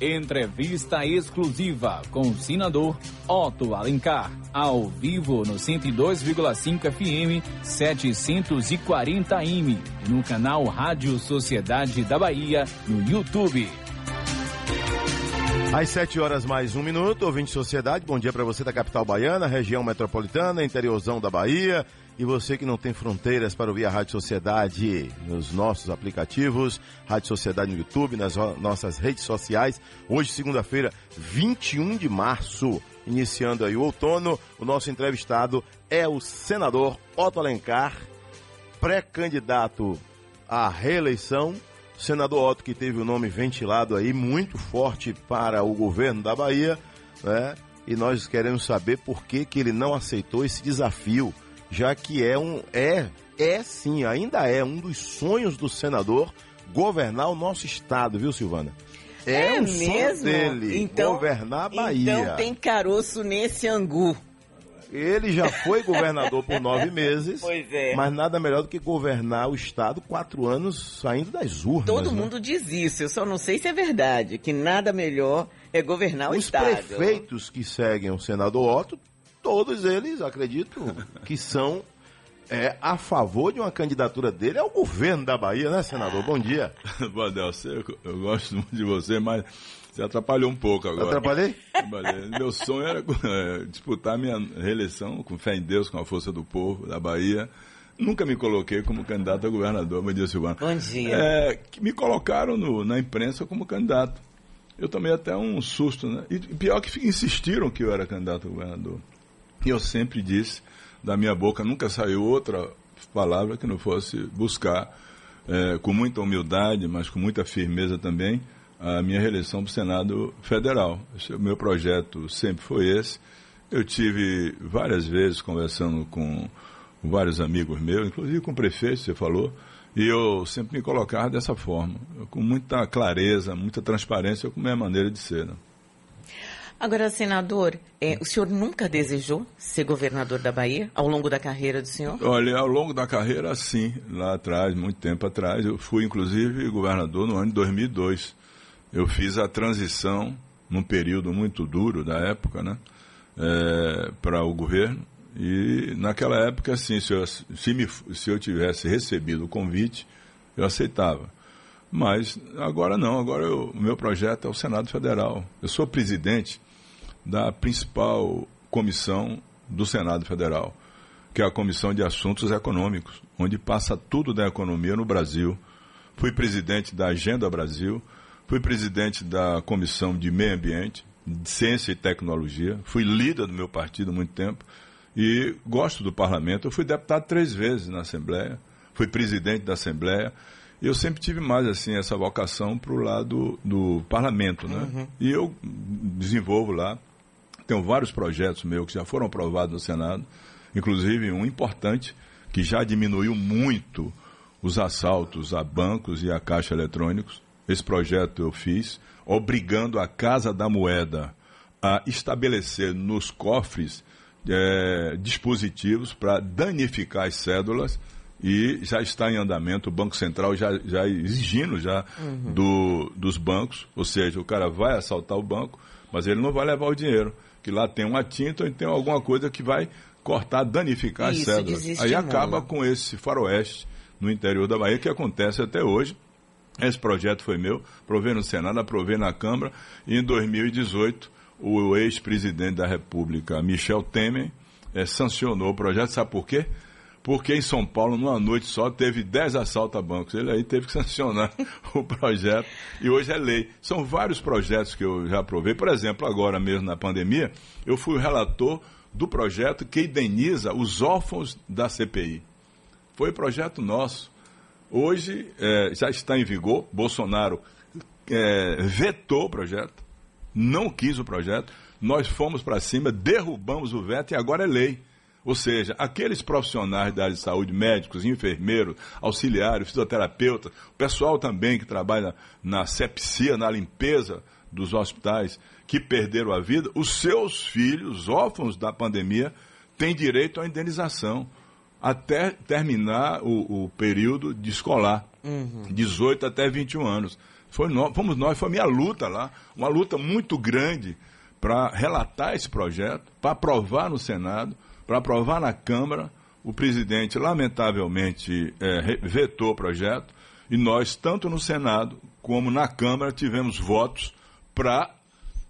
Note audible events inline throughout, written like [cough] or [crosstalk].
Entrevista exclusiva com o senador Otto Alencar, ao vivo no 102,5 FM 740 M, no canal Rádio Sociedade da Bahia, no YouTube. Às 7 horas mais um minuto, ouvinte Sociedade, bom dia para você da capital baiana, região metropolitana, interiorzão da Bahia, e você que não tem fronteiras para ouvir a Rádio Sociedade nos nossos aplicativos, Rádio Sociedade no YouTube, nas nossas redes sociais. Hoje, segunda-feira, 21 de março, iniciando aí o outono, o nosso entrevistado é o senador Otto Alencar, pré-candidato à reeleição. Senador Otto que teve o nome ventilado aí muito forte para o governo da Bahia, né? E nós queremos saber por que, que ele não aceitou esse desafio já que é um é é sim, ainda é um dos sonhos do senador governar o nosso estado, viu, Silvana? É, é um mesmo? sonho dele, então, governar a Bahia. Então tem caroço nesse angu. Ele já foi governador por nove [laughs] meses. Pois é. Mas nada melhor do que governar o Estado quatro anos saindo das urnas. Todo né? mundo diz isso, eu só não sei se é verdade, que nada melhor é governar o Os Estado. Os prefeitos que seguem o senador Otto todos eles, acredito, que são é, a favor de uma candidatura dele ao governo da Bahia, né, senador? Bom dia. [laughs] Bom, Delcio, eu gosto muito de você, mas você atrapalhou um pouco agora. Atrapalhei? Meu sonho era é, disputar minha reeleição com fé em Deus, com a força do povo da Bahia. Nunca me coloquei como candidato a governador, bom dia, Silvano. Bom dia. É, me colocaram no, na imprensa como candidato. Eu tomei até um susto, né? E pior que insistiram que eu era candidato a governador. E eu sempre disse, da minha boca nunca saiu outra palavra que não fosse buscar, é, com muita humildade, mas com muita firmeza também, a minha reeleição para o Senado Federal. o meu projeto sempre foi esse. Eu tive várias vezes conversando com vários amigos meus, inclusive com o prefeito, você falou, e eu sempre me colocava dessa forma, com muita clareza, muita transparência, com a minha maneira de ser. Né? Agora, senador, é, o senhor nunca desejou ser governador da Bahia ao longo da carreira do senhor? Olha, ao longo da carreira, sim. Lá atrás, muito tempo atrás, eu fui inclusive governador no ano de 2002. Eu fiz a transição num período muito duro da época, né, é, para o governo. E naquela época, assim, se eu, se, me, se eu tivesse recebido o convite, eu aceitava. Mas agora não, agora o meu projeto é o Senado Federal. Eu sou presidente da principal comissão do Senado Federal, que é a Comissão de Assuntos Econômicos, onde passa tudo da economia no Brasil. Fui presidente da Agenda Brasil, fui presidente da Comissão de Meio Ambiente, de Ciência e Tecnologia, fui líder do meu partido há muito tempo e gosto do parlamento. Eu fui deputado três vezes na Assembleia, fui presidente da Assembleia. E eu sempre tive mais assim essa vocação para o lado do parlamento, né? Uhum. E eu desenvolvo lá tenho vários projetos meus que já foram aprovados no Senado, inclusive um importante que já diminuiu muito os assaltos a bancos e a caixa eletrônicos. Esse projeto eu fiz, obrigando a Casa da Moeda a estabelecer nos cofres é, dispositivos para danificar as cédulas e já está em andamento o Banco Central já, já exigindo já uhum. do, dos bancos, ou seja, o cara vai assaltar o banco, mas ele não vai levar o dinheiro que lá tem uma tinta ou tem alguma coisa que vai cortar, danificar Isso, as células. Aí acaba com esse faroeste no interior da Bahia, que acontece até hoje. Esse projeto foi meu, provei no Senado, aprovei na Câmara, e em 2018 o ex-presidente da República, Michel Temer, é, sancionou o projeto, sabe por quê? porque em São Paulo, numa noite só, teve 10 assaltos a bancos. Ele aí teve que sancionar [laughs] o projeto e hoje é lei. São vários projetos que eu já aprovei. Por exemplo, agora mesmo na pandemia, eu fui o relator do projeto que indeniza os órfãos da CPI. Foi projeto nosso. Hoje é, já está em vigor. Bolsonaro é, vetou o projeto, não quis o projeto. Nós fomos para cima, derrubamos o veto e agora é lei. Ou seja, aqueles profissionais da área de saúde, médicos, enfermeiros, auxiliares, fisioterapeutas, o pessoal também que trabalha na sepsia, na limpeza dos hospitais, que perderam a vida, os seus filhos, órfãos da pandemia, têm direito à indenização até terminar o, o período de escolar, uhum. 18 até 21 anos. Foi nós, fomos nós, foi a minha luta lá, uma luta muito grande para relatar esse projeto, para aprovar no Senado, para aprovar na Câmara. O presidente, lamentavelmente, é, vetou o projeto e nós, tanto no Senado como na Câmara, tivemos votos para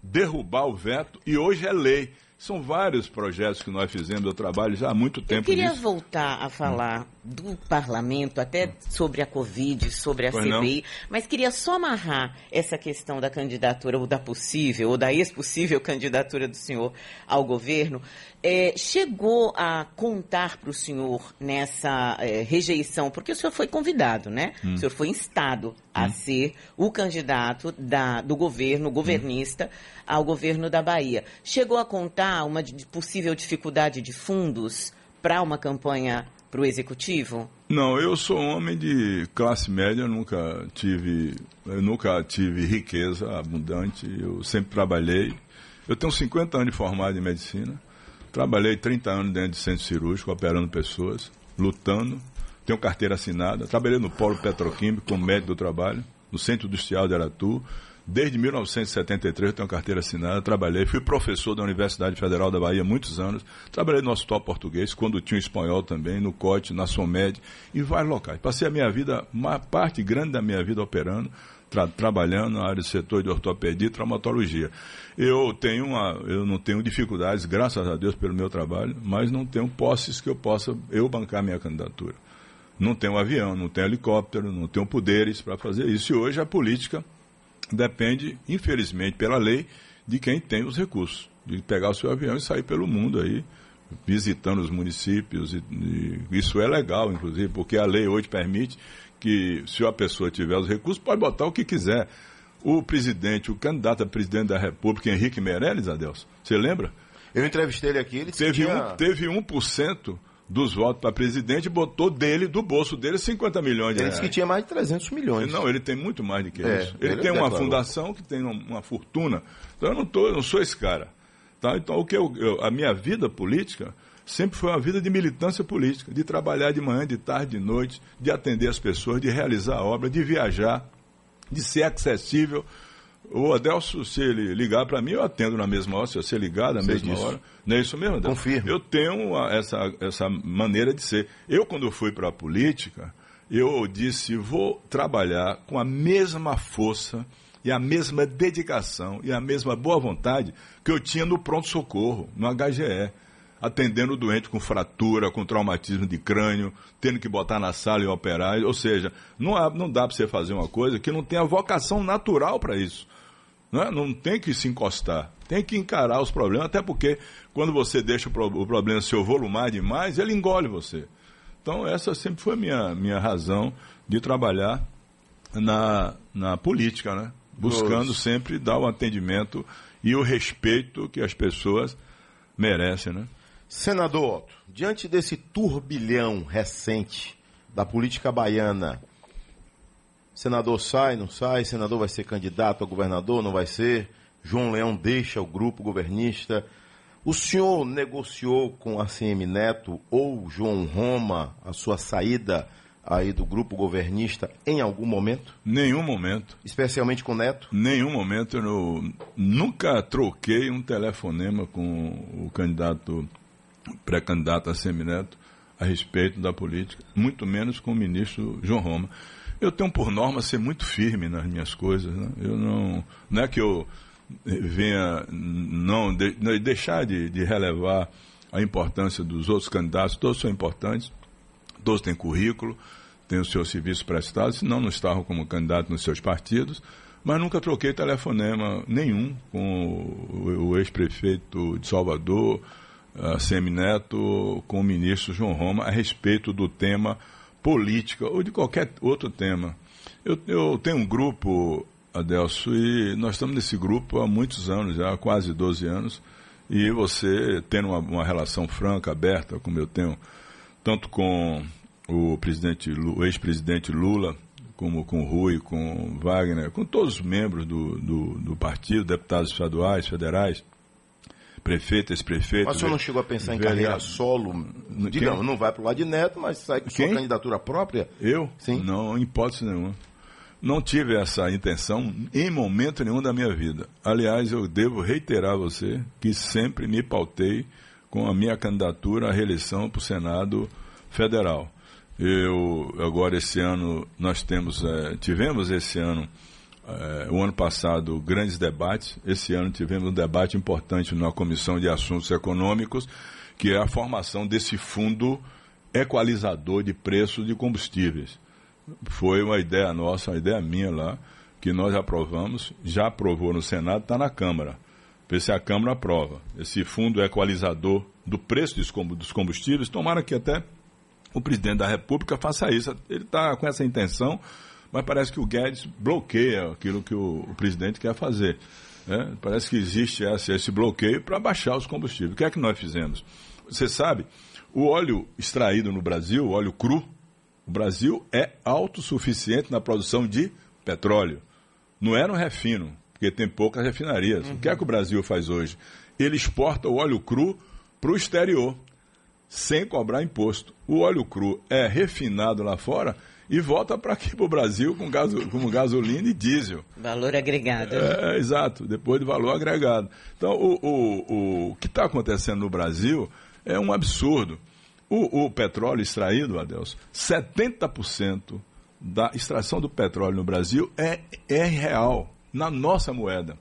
derrubar o veto e hoje é lei. São vários projetos que nós fizemos, eu trabalho já há muito tempo Eu queria nisso. voltar a falar do parlamento, até sobre a Covid, sobre a Pois CPI, mas queria só amarrar essa questão da candidatura, ou da possível, ou da ex-possível candidatura do senhor ao governo. É, chegou a contar para o senhor nessa é, rejeição, porque o senhor foi convidado, né? O senhor foi instado a ser o candidato da- do governo, governista, ao governo da Bahia. Chegou a contar uma possível dificuldade de fundos para uma campanha para o executivo? Não, eu sou homem de classe média, nunca tive, nunca tive riqueza abundante, eu sempre trabalhei. Eu tenho 50 anos de formado em medicina, trabalhei 30 anos dentro de centro cirúrgico, operando pessoas, lutando, tenho carteira assinada, trabalhei no Polo Petroquímico como médico do trabalho, no Centro Industrial de Aratu, Desde 1973 eu tenho carteira assinada, trabalhei, fui professor da Universidade Federal da Bahia muitos anos, trabalhei no Hospital Português, quando tinha espanhol também, no COT, na SOMED, e vários locais. Passei a minha vida, uma parte grande da minha vida operando, tra trabalhando na área do setor de ortopedia e traumatologia. Eu tenho uma, eu não tenho dificuldades, graças a Deus pelo meu trabalho, mas não tenho posses que eu possa eu bancar minha candidatura. Não tenho avião, não tenho helicóptero, não tenho poderes para fazer isso. E hoje a política depende, infelizmente, pela lei, de quem tem os recursos, de pegar o seu avião e sair pelo mundo aí, visitando os municípios. E, e isso é legal, inclusive, porque a lei hoje permite que, se a pessoa tiver os recursos, pode botar o que quiser. O presidente, o candidato a presidente da República, Henrique Meirelles, Adelson, você lembra? Eu entrevistei ele aqui, ele Teve, tinha... um, teve 1% dos votos para presidente botou dele, do bolso dele, 50 milhões de Ele reais. disse que tinha mais de 300 milhões. Não, ele tem muito mais do que É, isso. Ele, ele tem uma declarou. fundação que tem uma, uma fortuna. Então eu não, tô, eu não sou esse cara. Tá? Então o que eu, eu- a minha vida política sempre foi uma vida de militância política, de trabalhar de manhã, de tarde, de noite, de atender as pessoas, de realizar a obra, de viajar, de ser acessível. O Adelso, se ele ligar para mim, eu atendo na mesma hora, se você ligar na Sei mesma disso. hora. Não é isso mesmo, Adelso? Confirmo. Eu tenho essa, essa maneira de ser. Eu, quando fui para a política, eu disse, vou trabalhar com a mesma força e a mesma dedicação e a mesma boa vontade que eu tinha no pronto-socorro, no HGE. Atendendo o doente com fratura, com traumatismo de crânio, tendo que botar na sala e operar. Ou seja, não, há- não dá para você fazer uma coisa que não tenha vocação natural para isso. Não, é? não tem que se encostar, tem que encarar os problemas, até porque quando você deixa o, pro- o problema se volumar demais, ele engole você. Então, essa sempre foi a minha, minha razão de trabalhar na, na política, né? buscando Nossa. sempre dar o atendimento e o respeito que as pessoas merecem. Né? Senador Otto, diante desse turbilhão recente da política baiana, senador sai, não sai, senador vai ser candidato a governador, não vai ser, João Leão deixa o grupo governista. O senhor negociou com a CM Neto ou João Roma a sua saída aí do grupo governista em algum momento? Nenhum momento, Especialmente com o Neto? nenhum momento eu não- nunca troquei um telefonema com o candidato, pré-candidato a semineto a respeito da política, muito menos com o ministro João Roma. Eu tenho por norma ser muito firme nas minhas coisas. Né? Eu não, não é que eu venha não, de- não deixar de, de relevar a importância dos outros candidatos, todos são importantes, todos têm currículo, têm os seus serviços prestados, senão não estavam como candidato nos seus partidos, mas nunca troquei telefonema nenhum com o, o ex-prefeito de Salvador, Semineto, com o ministro João Roma, a respeito do tema política ou de qualquer outro tema. Eu, eu tenho um grupo, Adelso, e nós estamos nesse grupo há muitos anos, já há quase 12 anos, e você tendo uma, uma relação franca, aberta, como eu tenho, tanto com o presidente, o ex-presidente Lula, como com o Rui, com o Wagner, com todos os membros do, do, do partido, deputados estaduais, federais, prefeito, ex-prefeito. Mas o senhor não chegou a pensar em vereador. carreira solo? Digamos, não vai para o lado de Neto, mas sai com sua Quem? candidatura própria? Eu? Sim. Não, em hipótese nenhuma. não tive essa intenção em momento nenhum da minha vida. Aliás, eu devo reiterar a você que sempre me pautei com a minha candidatura à reeleição para o Senado Federal. Eu agora esse ano nós temos é, tivemos esse ano é, o ano passado grandes debates. Esse ano tivemos um debate importante na Comissão de Assuntos Econômicos, que é a formação desse fundo equalizador de preços de combustíveis. Foi uma ideia nossa, uma ideia minha lá, que nós aprovamos, já aprovou no Senado, está na Câmara. Ver se a Câmara aprova. Esse fundo equalizador do preço dos combustíveis, tomara que até o presidente da República faça isso. Ele está com essa intenção, mas parece que o Guedes bloqueia aquilo que o, o presidente quer fazer. Né? Parece que existe esse, esse bloqueio para baixar os combustíveis. O que é que nós fizemos? Você sabe, o óleo extraído no Brasil, o óleo cru, o Brasil é autossuficiente na produção de petróleo. Não é no refino, porque tem poucas refinarias. Uhum. O que é que o Brasil faz hoje? Ele exporta o óleo cru para o exterior sem cobrar imposto. O óleo cru é refinado lá fora e volta para aqui para o Brasil com gaso, como gasolina e diesel. Valor agregado. É, é, exato, depois de valor agregado. Então, o, o, o que está acontecendo no Brasil é um absurdo. O, o petróleo extraído, Adelson, 70% da extração do petróleo no Brasil é, é real, na nossa moeda.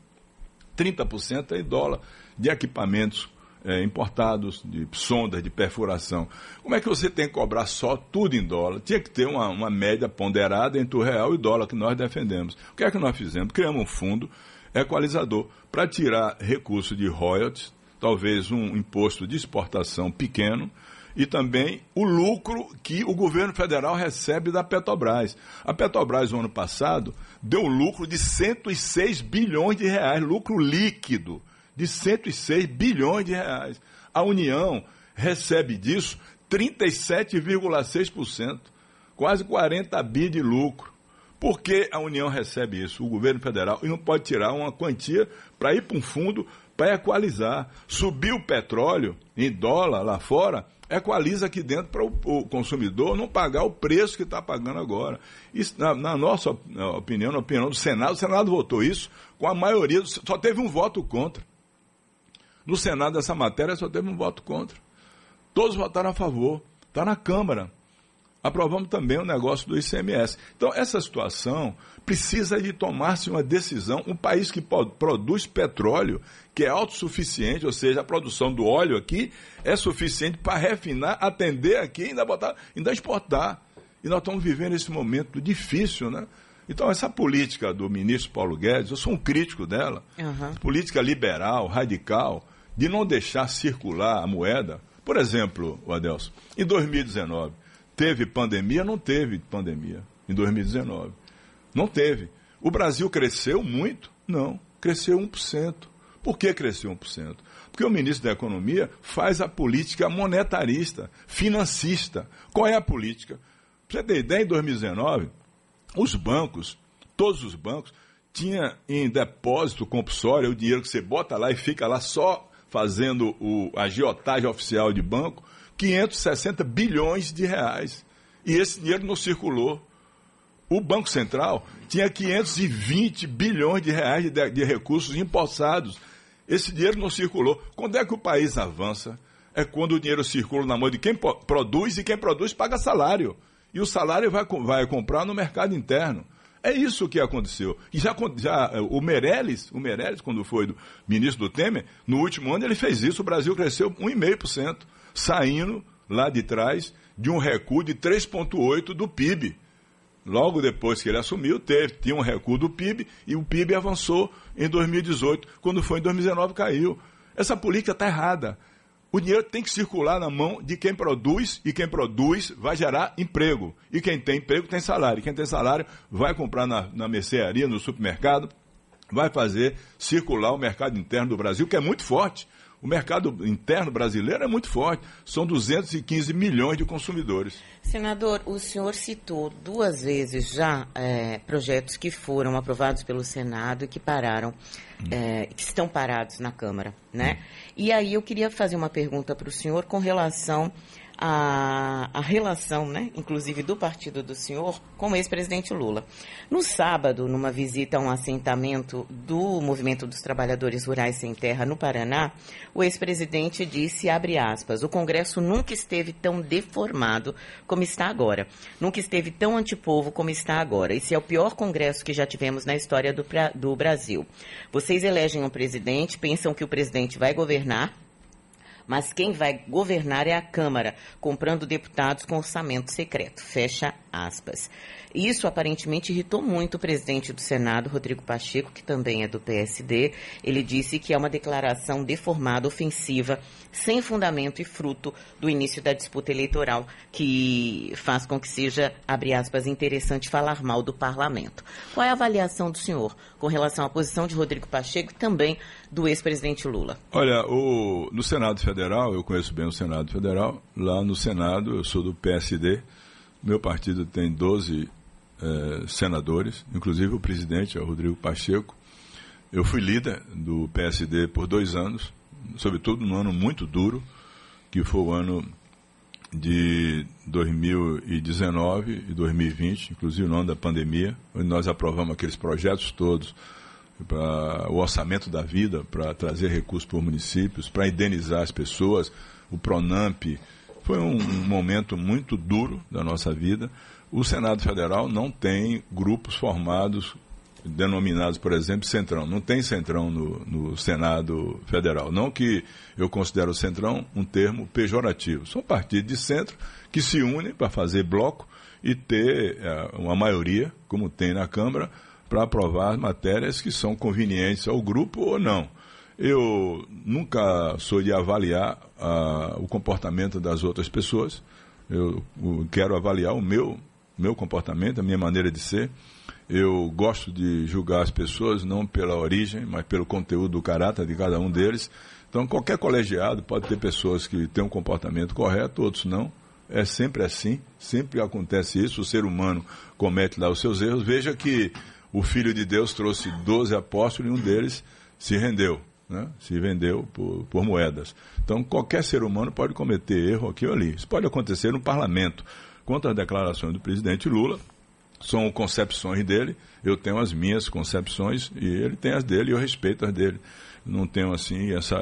30% é em dólar de equipamentos é, importados, de sondas de perfuração. Como é que você tem que cobrar só tudo em dólar? Tinha que ter uma, uma média ponderada entre o real e o dólar que nós defendemos. O que é que nós fizemos? Criamos um fundo equalizador para tirar recurso de royalties, talvez um imposto de exportação pequeno, e também o lucro que o governo federal recebe da Petrobras. A Petrobras, no ano passado, deu lucro de 106 bilhões de reais, lucro líquido de 106 bilhões de reais. A União recebe disso 37,6%, quase 40 bi de lucro. Por que a União recebe isso? O governo federal e não pode tirar uma quantia para ir para um fundo para equalizar. Subir o petróleo em dólar lá fora, equaliza aqui dentro para o, consumidor não pagar o preço que está pagando agora. Isso, na, na, nossa opinião, na opinião do Senado, o Senado votou isso com a maioria, só teve um voto contra. No Senado, essa matéria só teve um voto contra. Todos votaram a favor. Está na Câmara. Aprovamos também o negócio do ICMS. Então, essa situação precisa de tomar-se uma decisão. Um país que produz petróleo, que é autossuficiente, ou seja, a produção do óleo aqui é suficiente para refinar, atender aqui e ainda, botar, ainda exportar. E nós estamos vivendo esse momento difícil, né? Então, essa política do ministro Paulo Guedes, eu sou um crítico dela, uhum. política liberal, radical, de não deixar circular a moeda. Por exemplo, o Adelson, em 2019, teve pandemia? Não teve pandemia em 2019. Não teve. O Brasil cresceu muito? Não, cresceu 1%. Por que cresceu 1%? Porque o ministro da Economia faz a política monetarista, financista. Qual é a política? Pra você ter ideia, em 2019, os bancos, todos os bancos, tinha em depósito compulsório o dinheiro que você bota lá e fica lá só fazendo o, a agiotagem oficial de banco, 560 bilhões de reais. E esse dinheiro não circulou. O Banco Central tinha 520 bilhões de reais de, de recursos empossados. Esse dinheiro não circulou. Quando é que o país avança? É quando o dinheiro circula na mão de quem produz e quem produz paga salário. E o salário vai, vai comprar no mercado interno. É isso que aconteceu. E já, já é, o Meirelles, o Meirelles, quando foi do, ministro do Temer, no último ano ele fez isso, o Brasil cresceu 1,5%, saindo lá de trás de um recuo de 3,8% do PIB. Logo depois que ele assumiu, teve, tinha um recuo do PIB e o PIB avançou em 2018. Quando foi em 2019, caiu. Essa política está errada. O dinheiro tem que circular na mão de quem produz e quem produz vai gerar emprego. E quem tem emprego tem salário. E quem tem salário vai comprar na, na mercearia, no supermercado, vai fazer circular o mercado interno do Brasil, que é muito forte. O mercado interno brasileiro é muito forte, são 215 milhões de consumidores. Senador, o senhor citou duas vezes já é, projetos que foram aprovados pelo Senado e que pararam, é, que estão parados na Câmara, né? E aí eu queria fazer uma pergunta para o senhor com relação a, a relação, né, inclusive do partido do senhor, com o ex-presidente Lula. No sábado, numa visita a um assentamento do Movimento dos Trabalhadores Rurais Sem Terra no Paraná, o ex-presidente disse, abre aspas, o Congresso nunca esteve tão deformado como está agora. Nunca esteve tão antipovo como está agora. Esse é o pior Congresso que já tivemos na história do, do Brasil. Vocês elegem um presidente, pensam que o presidente vai governar, mas quem vai governar é a Câmara, comprando deputados com orçamento secreto. Fecha aspas. Isso aparentemente irritou muito o presidente do Senado, Rodrigo Pacheco, que também é do PSD. Ele disse que é uma declaração deformada, ofensiva, sem fundamento e fruto do início da disputa eleitoral, que faz com que seja, abre aspas, interessante falar mal do parlamento. Qual é a avaliação do senhor com relação à posição de Rodrigo Pacheco e também do ex-presidente Lula? Olha, o, no Senado Federal, eu conheço bem o Senado Federal, lá no Senado, eu sou do PSD, meu partido tem 12 eh, senadores, inclusive o presidente, é o Rodrigo Pacheco. Eu fui líder do PSD por dois anos, sobretudo num ano muito duro, que foi o ano de 2019 e 2020, inclusive no ano da pandemia, onde nós aprovamos aqueles projetos todos para o orçamento da vida, para trazer recursos para os municípios, para indenizar as pessoas, o Pronamp. Foi um, momento muito duro da nossa vida. O Senado Federal não tem grupos formados, denominados, por exemplo, Centrão. Não tem Centrão no, no Senado Federal. Não que eu considero o Centrão um termo pejorativo. São partidos de centro que se unem para fazer bloco e ter é, uma maioria, como tem na Câmara, para aprovar matérias que são convenientes ao grupo ou não. Eu nunca sou de avaliar uh, o comportamento das outras pessoas. Eu, eu quero avaliar o meu meu comportamento, a minha maneira de ser. Eu gosto de julgar as pessoas não pela origem, mas pelo conteúdo do caráter de cada um deles. Então, qualquer colegiado pode ter pessoas que têm um comportamento correto, outros não. É sempre assim, sempre acontece isso. O ser humano comete lá os seus erros. Veja que o Filho de Deus trouxe 12 apóstolos e um deles se rendeu, né? se vendeu por, por moedas. Então, qualquer ser humano pode cometer erro aqui ou ali. Isso pode acontecer no parlamento. Quanto às declarações do presidente Lula, são concepções dele, eu tenho as minhas concepções e ele tem as dele e eu respeito as dele. Não tenho, assim, essa,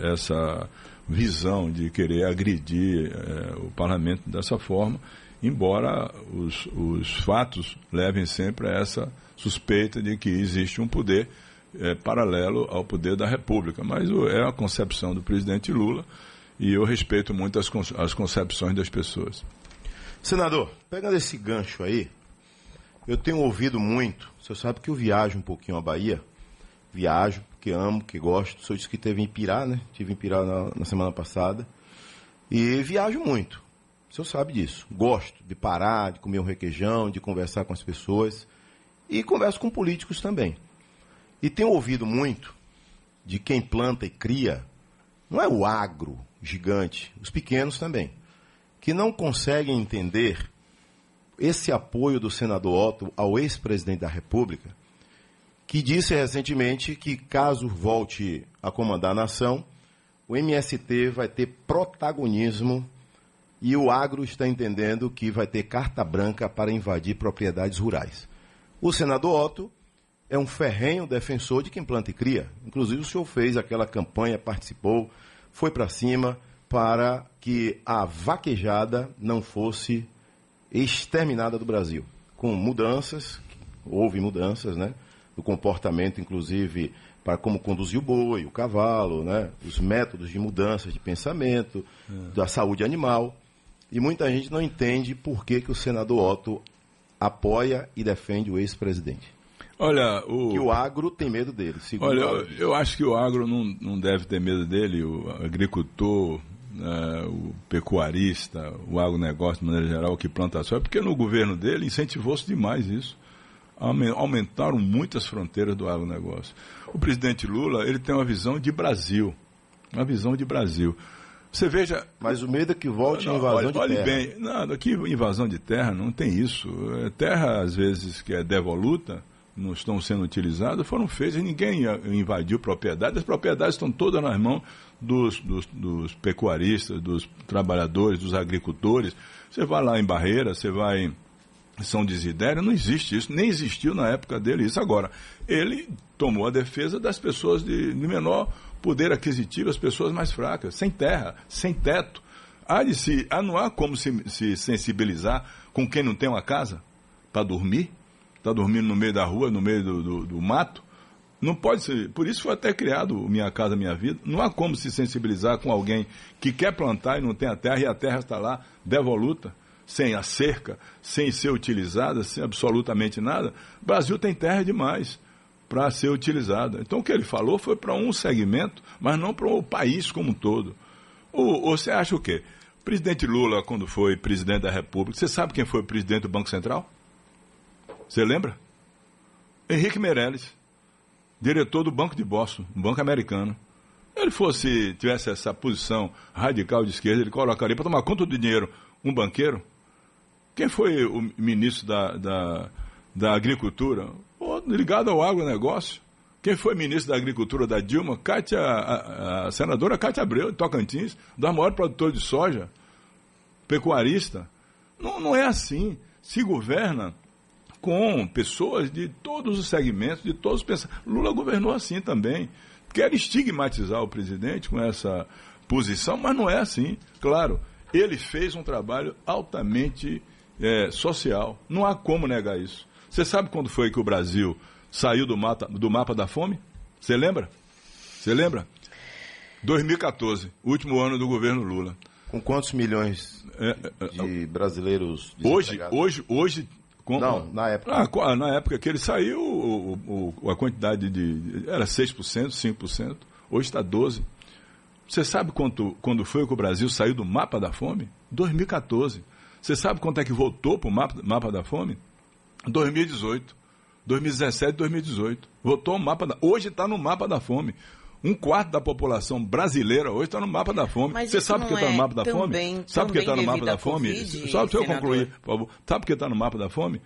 essa visão de querer agredir é, o parlamento dessa forma, embora os, os fatos levem sempre a essa suspeita de que existe um poder é, paralelo ao poder da República. Mas é a concepção do presidente Lula e eu respeito muito as, as concepções das pessoas. Senador, pegando esse gancho aí, eu tenho ouvido muito, você sabe que eu viajo um pouquinho à Bahia, viajo, que amo, que gosto, sou disse que teve em Pirá, né? Tive em Pirá na, na semana passada, e viajo muito, o senhor sabe disso. Gosto de parar, de comer um requeijão, de conversar com as pessoas, e converso com políticos também. E tenho ouvido muito de quem planta e cria, não é o agro gigante, os pequenos também que não conseguem entender esse apoio do senador Otto ao ex-presidente da República, que disse recentemente que, caso volte a comandar a nação, o MST vai ter protagonismo e o agro está entendendo que vai ter carta branca para invadir propriedades rurais. O senador Otto é um ferrenho defensor de quem planta e cria. Inclusive, o senhor fez aquela campanha, participou, foi para cima, para que a vaquejada não fosse exterminada do Brasil. Com mudanças, houve mudanças, né? Do comportamento, inclusive, para como conduzir o boi, o cavalo, né? Os métodos de mudança de pensamento, é. da saúde animal. E muita gente não entende por que, que o senador Otto apoia e defende o ex-presidente. Olha, o... Que o agro tem medo dele. Olha, eu, eu, acho que o agro não, não deve ter medo dele. O agricultor, uh, o pecuarista, o agronegócio de maneira geral, que planta soja, porque no governo dele incentivou-se demais isso. Aumentaram muitas fronteiras do agronegócio. O presidente Lula, ele tem uma visão de Brasil. Uma visão de Brasil. Você veja. Mas o medo é que volte não, a invasão olhe, de olhe terra. bem, não, aqui invasão de terra não tem isso. É terra, às vezes, que é devoluta, não estão sendo utilizadas foram feitas e ninguém invadiu propriedades. As propriedades estão todas nas mãos dos, dos, dos, pecuaristas, dos trabalhadores, dos agricultores. Você vai lá em Barreira, você vai em São Desidério, não existe isso, nem existiu na época dele isso. Agora, ele tomou a defesa das pessoas de, de menor poder aquisitivo, as pessoas mais fracas, sem terra, sem teto. Há de se, há, não há como se, se sensibilizar com quem não tem uma casa para dormir, está dormindo no meio da rua, no meio do, do, do mato. Não pode ser. Por isso foi até criado Minha Casa Minha Vida. Não há como se sensibilizar com alguém que quer plantar e não tem a terra, e a terra está lá devoluta, sem a cerca, sem ser utilizada, sem absolutamente nada. O Brasil tem terra demais para ser utilizada. Então o que ele falou foi para um segmento, mas não para o país como um todo. O, você acha o quê? Presidente Lula, quando foi presidente da República, você sabe quem foi o presidente do Banco Central? Você lembra? Henrique Meirelles diretor do Banco de Boston, um banco americano. Ele fosse, tivesse essa posição radical de esquerda, ele colocaria para tomar conta do dinheiro um banqueiro? Quem foi o ministro da, da, da Agricultura? ligado ao agronegócio. Quem foi ministro da Agricultura da Dilma? Cátia, a, a senadora Cátia Abreu, de Tocantins, da maior produtor de soja, pecuarista. Não, não é assim. Se governa com pessoas de todos os segmentos, de todos os pensamentos. Lula governou assim também. Quer estigmatizar o presidente com essa posição, mas não é assim. Claro, ele fez um trabalho altamente é, social. Não há como negar isso. Você sabe quando foi que o Brasil saiu do, mata, do mapa da fome? Você lembra? Você lembra? 2014, último ano do governo Lula. Com quantos milhões é, é, de brasileiros hoje, hoje, hoje com, não, na época. Ah, na época que ele saiu, o, o, a quantidade de. Era 6%, 5%. Hoje está 12%. Você sabe quanto, quando foi que o Brasil saiu do mapa da fome? 2014. Você sabe quanto é que voltou para o mapa, mapa da fome? 2018. 2017 2018. Voltou o mapa da. Hoje está no mapa da fome. Um quarto da população brasileira hoje está no mapa da fome. Mas Você sabe por que está no mapa da fome? Sabe por que está no mapa da fome? COVID, Só para eu concluir, por favor. Sabe por que está no mapa da fome?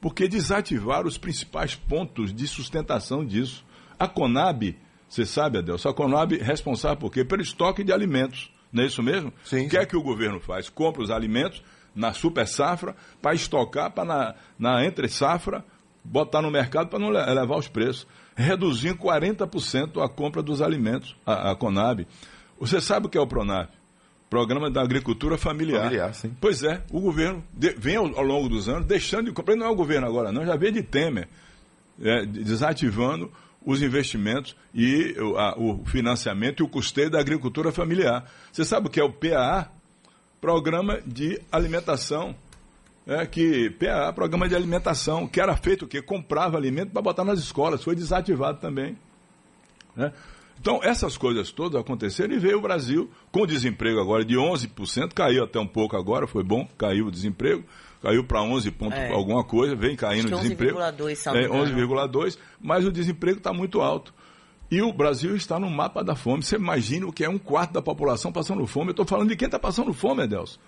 Porque desativaram os principais pontos de sustentação disso. A Conab, você sabe, Adelson, a Conab é responsável por quê? Pelo estoque de alimentos. Não é isso mesmo? Sim. O que é que o governo faz? Compra os alimentos na super safra para estocar, para na, na entre safra botar no mercado para não elevar os preços reduzindo 40% a compra dos alimentos, a, a, Conab. Você sabe o que é o Pronab? Programa da Agricultura Familiar. Familiar, sim. Pois é, o governo de, vem ao, ao, longo dos anos deixando de comprar, não é o governo agora não, já veio de Temer, é, desativando os investimentos e a, o financiamento e o custeio da agricultura familiar. Você sabe o que é o PAA? Programa de Alimentação é, que PA, Programa de Alimentação, que era feito o quê? Comprava alimento para botar nas escolas, foi desativado também. Né? Então, essas coisas todas aconteceram e veio o Brasil com desemprego agora de 11%, caiu até um pouco agora, foi bom, caiu o desemprego, caiu para 11 pontos é. alguma coisa, vem caindo o desemprego. 11,2, é, 11,2, mas o desemprego está muito alto. E o Brasil está no mapa da fome. Você imagina o que é um quarto da população passando fome. Eu estou falando de quem está passando fome, Adelson.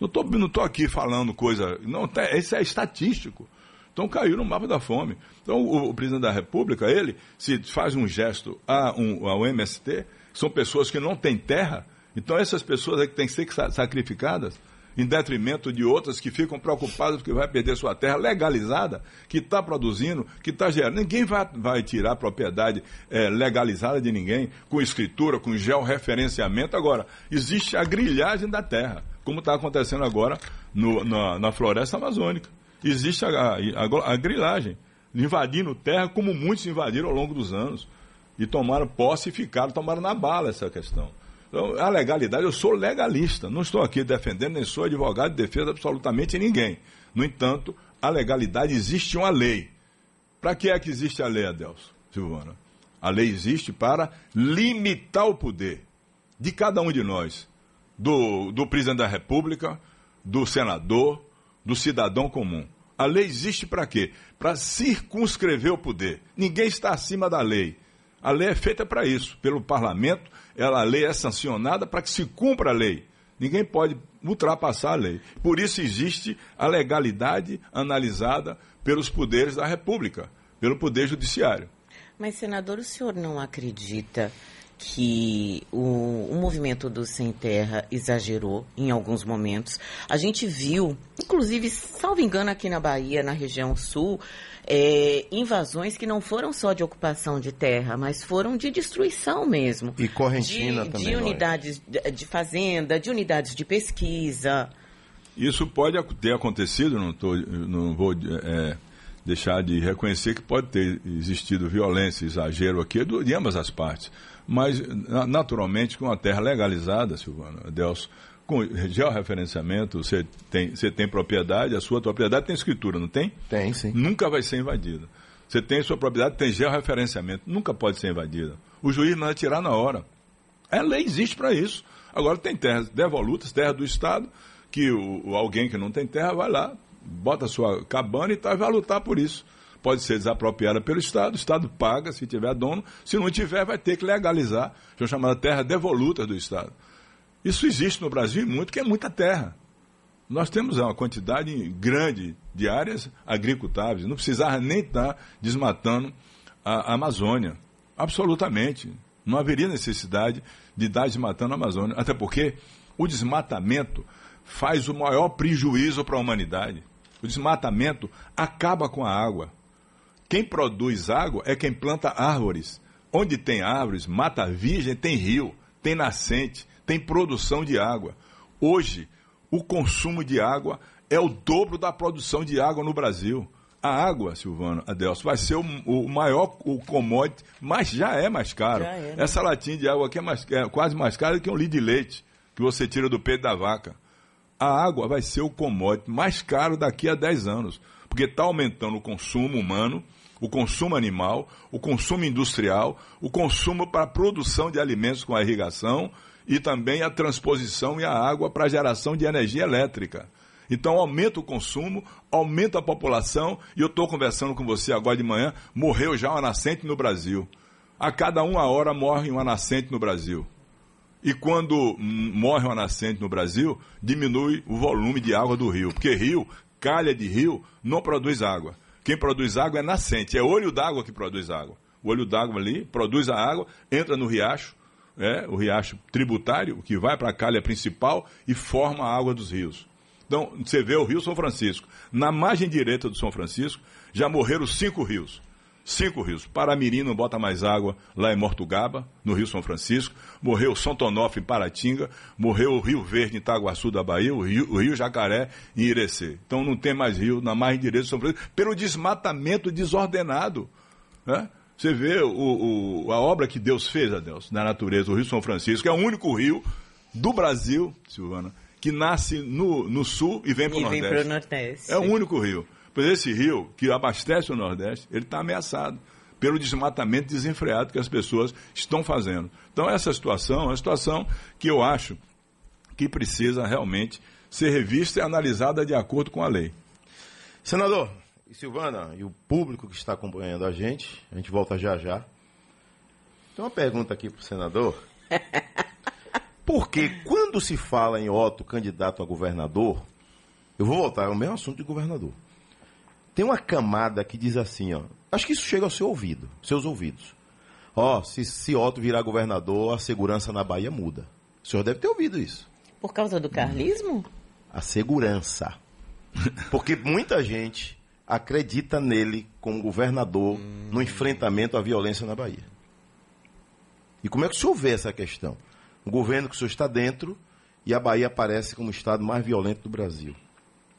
Não estou não tô aqui falando coisa. Não, tá, isso é estatístico. Então caiu no mapa da fome. Então o, o presidente da República, ele, se faz um gesto a um, ao MST, são pessoas que não têm terra, então essas pessoas é que têm que ser sacrificadas em detrimento de outras que ficam preocupadas porque vai perder sua terra legalizada, que está produzindo, que está gerando. Ninguém vai, vai tirar propriedade é, legalizada de ninguém, com escritura, com georreferenciamento. Agora, existe a grilhagem da terra como está acontecendo agora no, na, na, floresta amazônica. Existe a, a, a, grilagem, invadindo terra como muitos invadiram ao longo dos anos. E tomaram posse e ficaram, tomaram na bala essa questão. Então, a legalidade, eu sou legalista, não estou aqui defendendo, nem sou advogado de defesa absolutamente ninguém. No entanto, a legalidade existe uma lei. Para que é que existe a lei, Adelso, Silvana? A lei existe para limitar o poder de cada um de nós do, do presidente da República, do senador, do cidadão comum. A lei existe para quê? Para circunscrever o poder. Ninguém está acima da lei. A lei é feita para isso, pelo parlamento, ela, a lei é sancionada para que se cumpra a lei. Ninguém pode ultrapassar a lei. Por isso existe a legalidade analisada pelos poderes da República, pelo Poder Judiciário. Mas, senador, o senhor não acredita que o, o, movimento do Sem Terra exagerou em alguns momentos. A gente viu, inclusive, salvo engano, aqui na Bahia, na região sul, é, invasões que não foram só de ocupação de terra, mas foram de destruição mesmo. E correntina de, também. De unidades de, de fazenda, de unidades de pesquisa. Isso pode ter acontecido, não, tô, não vou é, deixar de reconhecer que pode ter existido violência, exagero aqui de ambas as partes. Mas, naturalmente, com a terra legalizada, Silvana, Adelso, com georreferenciamento, você tem, você tem propriedade, a sua propriedade tem escritura, não tem? Tem, sim. Nunca vai ser invadida. Você tem sua propriedade, tem georreferenciamento, nunca pode ser invadida. O juiz manda tirar na hora. A lei existe para isso. Agora tem terras devolutas, terra do Estado, que o, o, alguém que não tem terra vai lá, bota sua cabana e tá, vai lutar por isso pode ser desapropriada pelo Estado, o Estado paga se tiver dono, se não tiver, vai ter que legalizar, que é chamada terra devoluta do Estado. Isso existe no Brasil muito, que é muita terra. Nós temos uma quantidade grande de áreas agricultáveis, não precisava nem estar desmatando a Amazônia. Absolutamente. Não haveria necessidade de estar desmatando a Amazônia. Até porque o desmatamento faz o maior prejuízo para a humanidade. O desmatamento acaba com a água. Quem produz água é quem planta árvores. Onde tem árvores, mata virgem, tem rio, tem nascente, tem produção de água. Hoje, o consumo de água é o dobro da produção de água no Brasil. A água, Silvano, Adelso, vai ser o, o maior o commodity, mas já é mais caro. É, né? Essa latinha de água aqui é, mais, é quase mais cara que um litro de leite que você tira do peito da vaca. A água vai ser o commodity mais caro daqui a 10 anos, porque está aumentando o consumo humano, o consumo animal, o consumo industrial, o consumo para a produção de alimentos com a irrigação e também a transposição e a água para a geração de energia elétrica. Então aumenta o consumo, aumenta a população, e eu estou conversando com você agora de manhã, morreu já uma nascente no Brasil. A cada uma hora morre uma nascente no Brasil. E quando morre uma nascente no Brasil, diminui o volume de água do rio. Porque rio, calha de rio, não produz água. Quem produz água é nascente, é olho d'água que produz água. O olho d'água ali produz a água, entra no riacho, é, o riacho tributário, que vai para a calha principal e forma a água dos rios. Então, você vê o Rio São Francisco. Na margem direita do São Francisco, já morreram cinco rios. Cinco rios. Paramirim não bota mais água lá em Mortugaba, no Rio São Francisco. Morreu São em Paratinga. Morreu o Rio Verde em Itaguaçu da Bahia. O Rio, o rio Jacaré em Irecê. Então não tem mais rio na margem direita do São Francisco pelo desmatamento desordenado. Né? Você vê o, o, a obra que Deus fez, a Deus, na natureza, o Rio São Francisco, é o único rio do Brasil, Silvana, que nasce no, no sul e vem para o Nordeste. Nordeste. É o único rio. Pois esse rio, que abastece o Nordeste, ele está ameaçado pelo desmatamento desenfreado que as pessoas estão fazendo. Então, essa situação é uma situação que eu acho que precisa realmente ser revista e analisada de acordo com a lei. Senador, e Silvana, e o público que está acompanhando a gente, a gente volta já já. Tem uma pergunta aqui para o senador. [laughs] Porque quando se fala em Otto, candidato a governador, eu vou voltar ao mesmo assunto de governador tem uma camada que diz assim, ó. Acho que isso chega ao seu ouvido, seus ouvidos. Ó, se, se Otto virar governador, a segurança na Bahia muda. O senhor deve ter ouvido isso. Por causa do carlismo? A segurança. Porque muita gente acredita nele como governador hum. no enfrentamento à violência na Bahia. E como é que o senhor vê essa questão? Um governo que o senhor está dentro e a Bahia aparece como o estado mais violento do Brasil.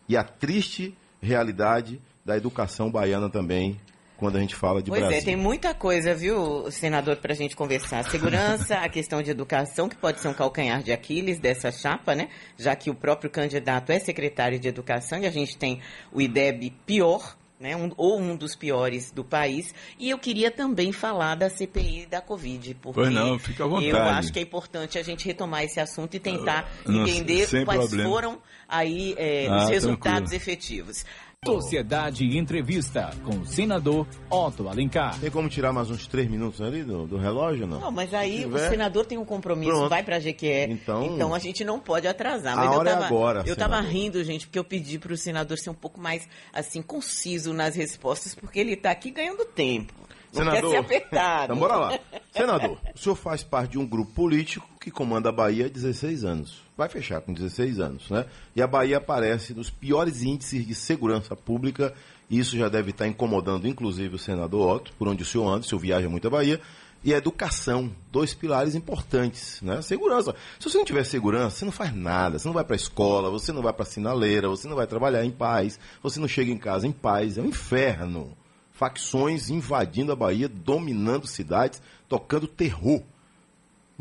E a triste realidade da educação baiana também, quando a gente fala de pois é, Brasil. Pois é, tem muita coisa, viu, senador, para a gente conversar. Segurança, a questão de educação, que pode ser um calcanhar de Aquiles dessa chapa, né? Já que o próprio candidato é secretário de educação e a gente tem o IDEB pior, né, um, ou um dos piores do país. E eu queria também falar da CPI da Covid, porque pois não, fica à vontade. eu acho que é importante a gente retomar esse assunto e tentar não, entender quais problema. foram aí é, ah, os resultados tranquilo. efetivos. Sociedade Entrevista com o senador Otto Alencar. Tem como tirar mais uns três minutos ali do, do relógio, não? Não, mas aí o senador tem um compromisso, Pronto. vai pra GQE. Então, então a gente não pode atrasar. Mas a hora eu tava, é agora, Eu senador. tava rindo, gente, porque eu pedi pro senador ser um pouco mais, assim, conciso nas respostas, porque ele tá aqui ganhando tempo. Não Senador, quer ser apertado. Então bora lá. [laughs] Senador, o senhor faz parte de um grupo político que comanda a Bahia há 16 anos. Vai fechar com 16 anos, né? E a Bahia aparece nos piores índices de segurança pública. E isso já deve estar incomodando, inclusive, o senador Otto, por onde o senhor anda, o senhor viaja muito a Bahia. E a educação, dois pilares importantes, né? Segurança. Se você não tiver segurança, você não faz nada. Você não vai para a escola, você não vai para a sinaleira, você não vai trabalhar em paz, você não chega em casa em paz. É um inferno facções invadindo a Bahia, dominando cidades, tocando terror.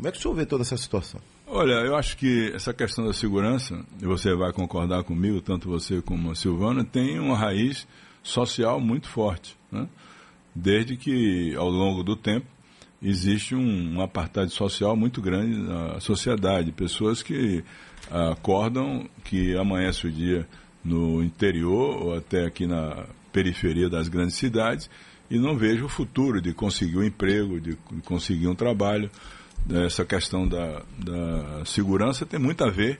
Como é que o senhor vê toda essa situação? Olha, eu acho que essa questão da segurança, e você vai concordar comigo, tanto você como a Silvana, tem uma raiz social muito forte. Né? Desde que, ao longo do tempo, existe um, um apartheid social muito grande na sociedade. Pessoas que acordam, que amanhece o dia no interior ou até aqui na periferia das grandes cidades e não vejo o futuro de conseguir um emprego, de conseguir um trabalho. Essa questão da, da segurança tem muito a ver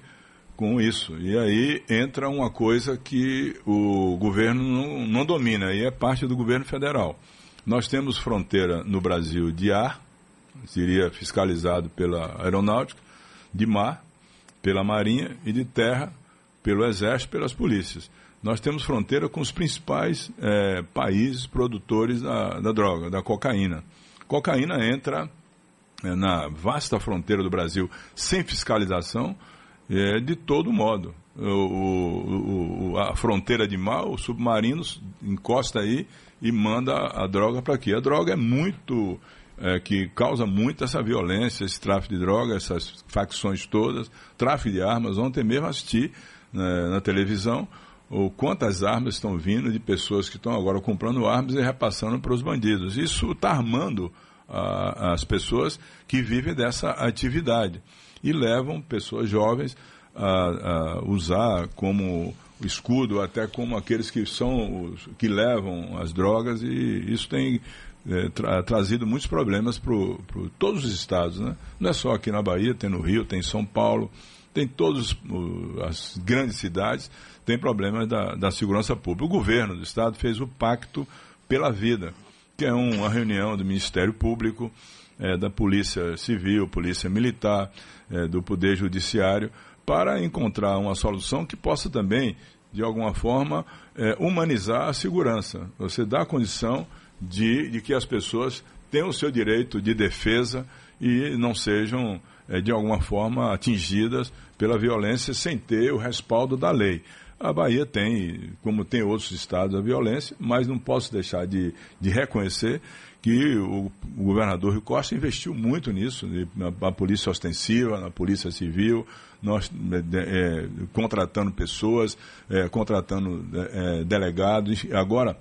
com isso. E aí entra uma coisa que o governo não, não domina, e é parte do governo federal. Nós temos fronteira no Brasil de ar, seria fiscalizado pela aeronáutica, de mar, pela marinha e de terra, pelo exército, pelas polícias nós temos fronteira com os principais é, países produtores da, da, droga, da cocaína. Cocaína entra na vasta fronteira do Brasil sem fiscalização é, de todo modo. O, o, o, a fronteira de mar, os submarinos encosta aí e manda a droga para aqui. A droga é muito é, que causa muito essa violência, esse tráfico de droga, essas facções todas, tráfico de armas. Ontem mesmo assisti né, na televisão ou quantas armas estão vindo de pessoas que estão agora comprando armas e repassando para os bandidos. Isso está armando as pessoas que vivem dessa atividade e levam pessoas jovens a, a usar como escudo, até como aqueles que são os, que levam as drogas e isso tem é, tra trazido muitos problemas para todos os estados, né? Não é só aqui na Bahia, tem no Rio, tem em São Paulo, tem todas as grandes cidades tem problemas da, da segurança pública. O governo do Estado fez o Pacto pela Vida, que é uma reunião do Ministério Público, é, da Polícia Civil, Polícia Militar, é, do Poder Judiciário, para encontrar uma solução que possa também, de alguma forma, é, humanizar a segurança. Você dá a condição de, de que as pessoas tenham o seu direito de defesa e não sejam, é, de alguma forma, atingidas pela violência sem ter o respaldo da lei. A Bahia tem, como tem outros estados, a violência, mas não posso deixar de, de reconhecer que o, o governador Rio Costa investiu muito nisso, na, na polícia ostensiva, na polícia civil, nós é, contratando pessoas, é, contratando é, delegados, agora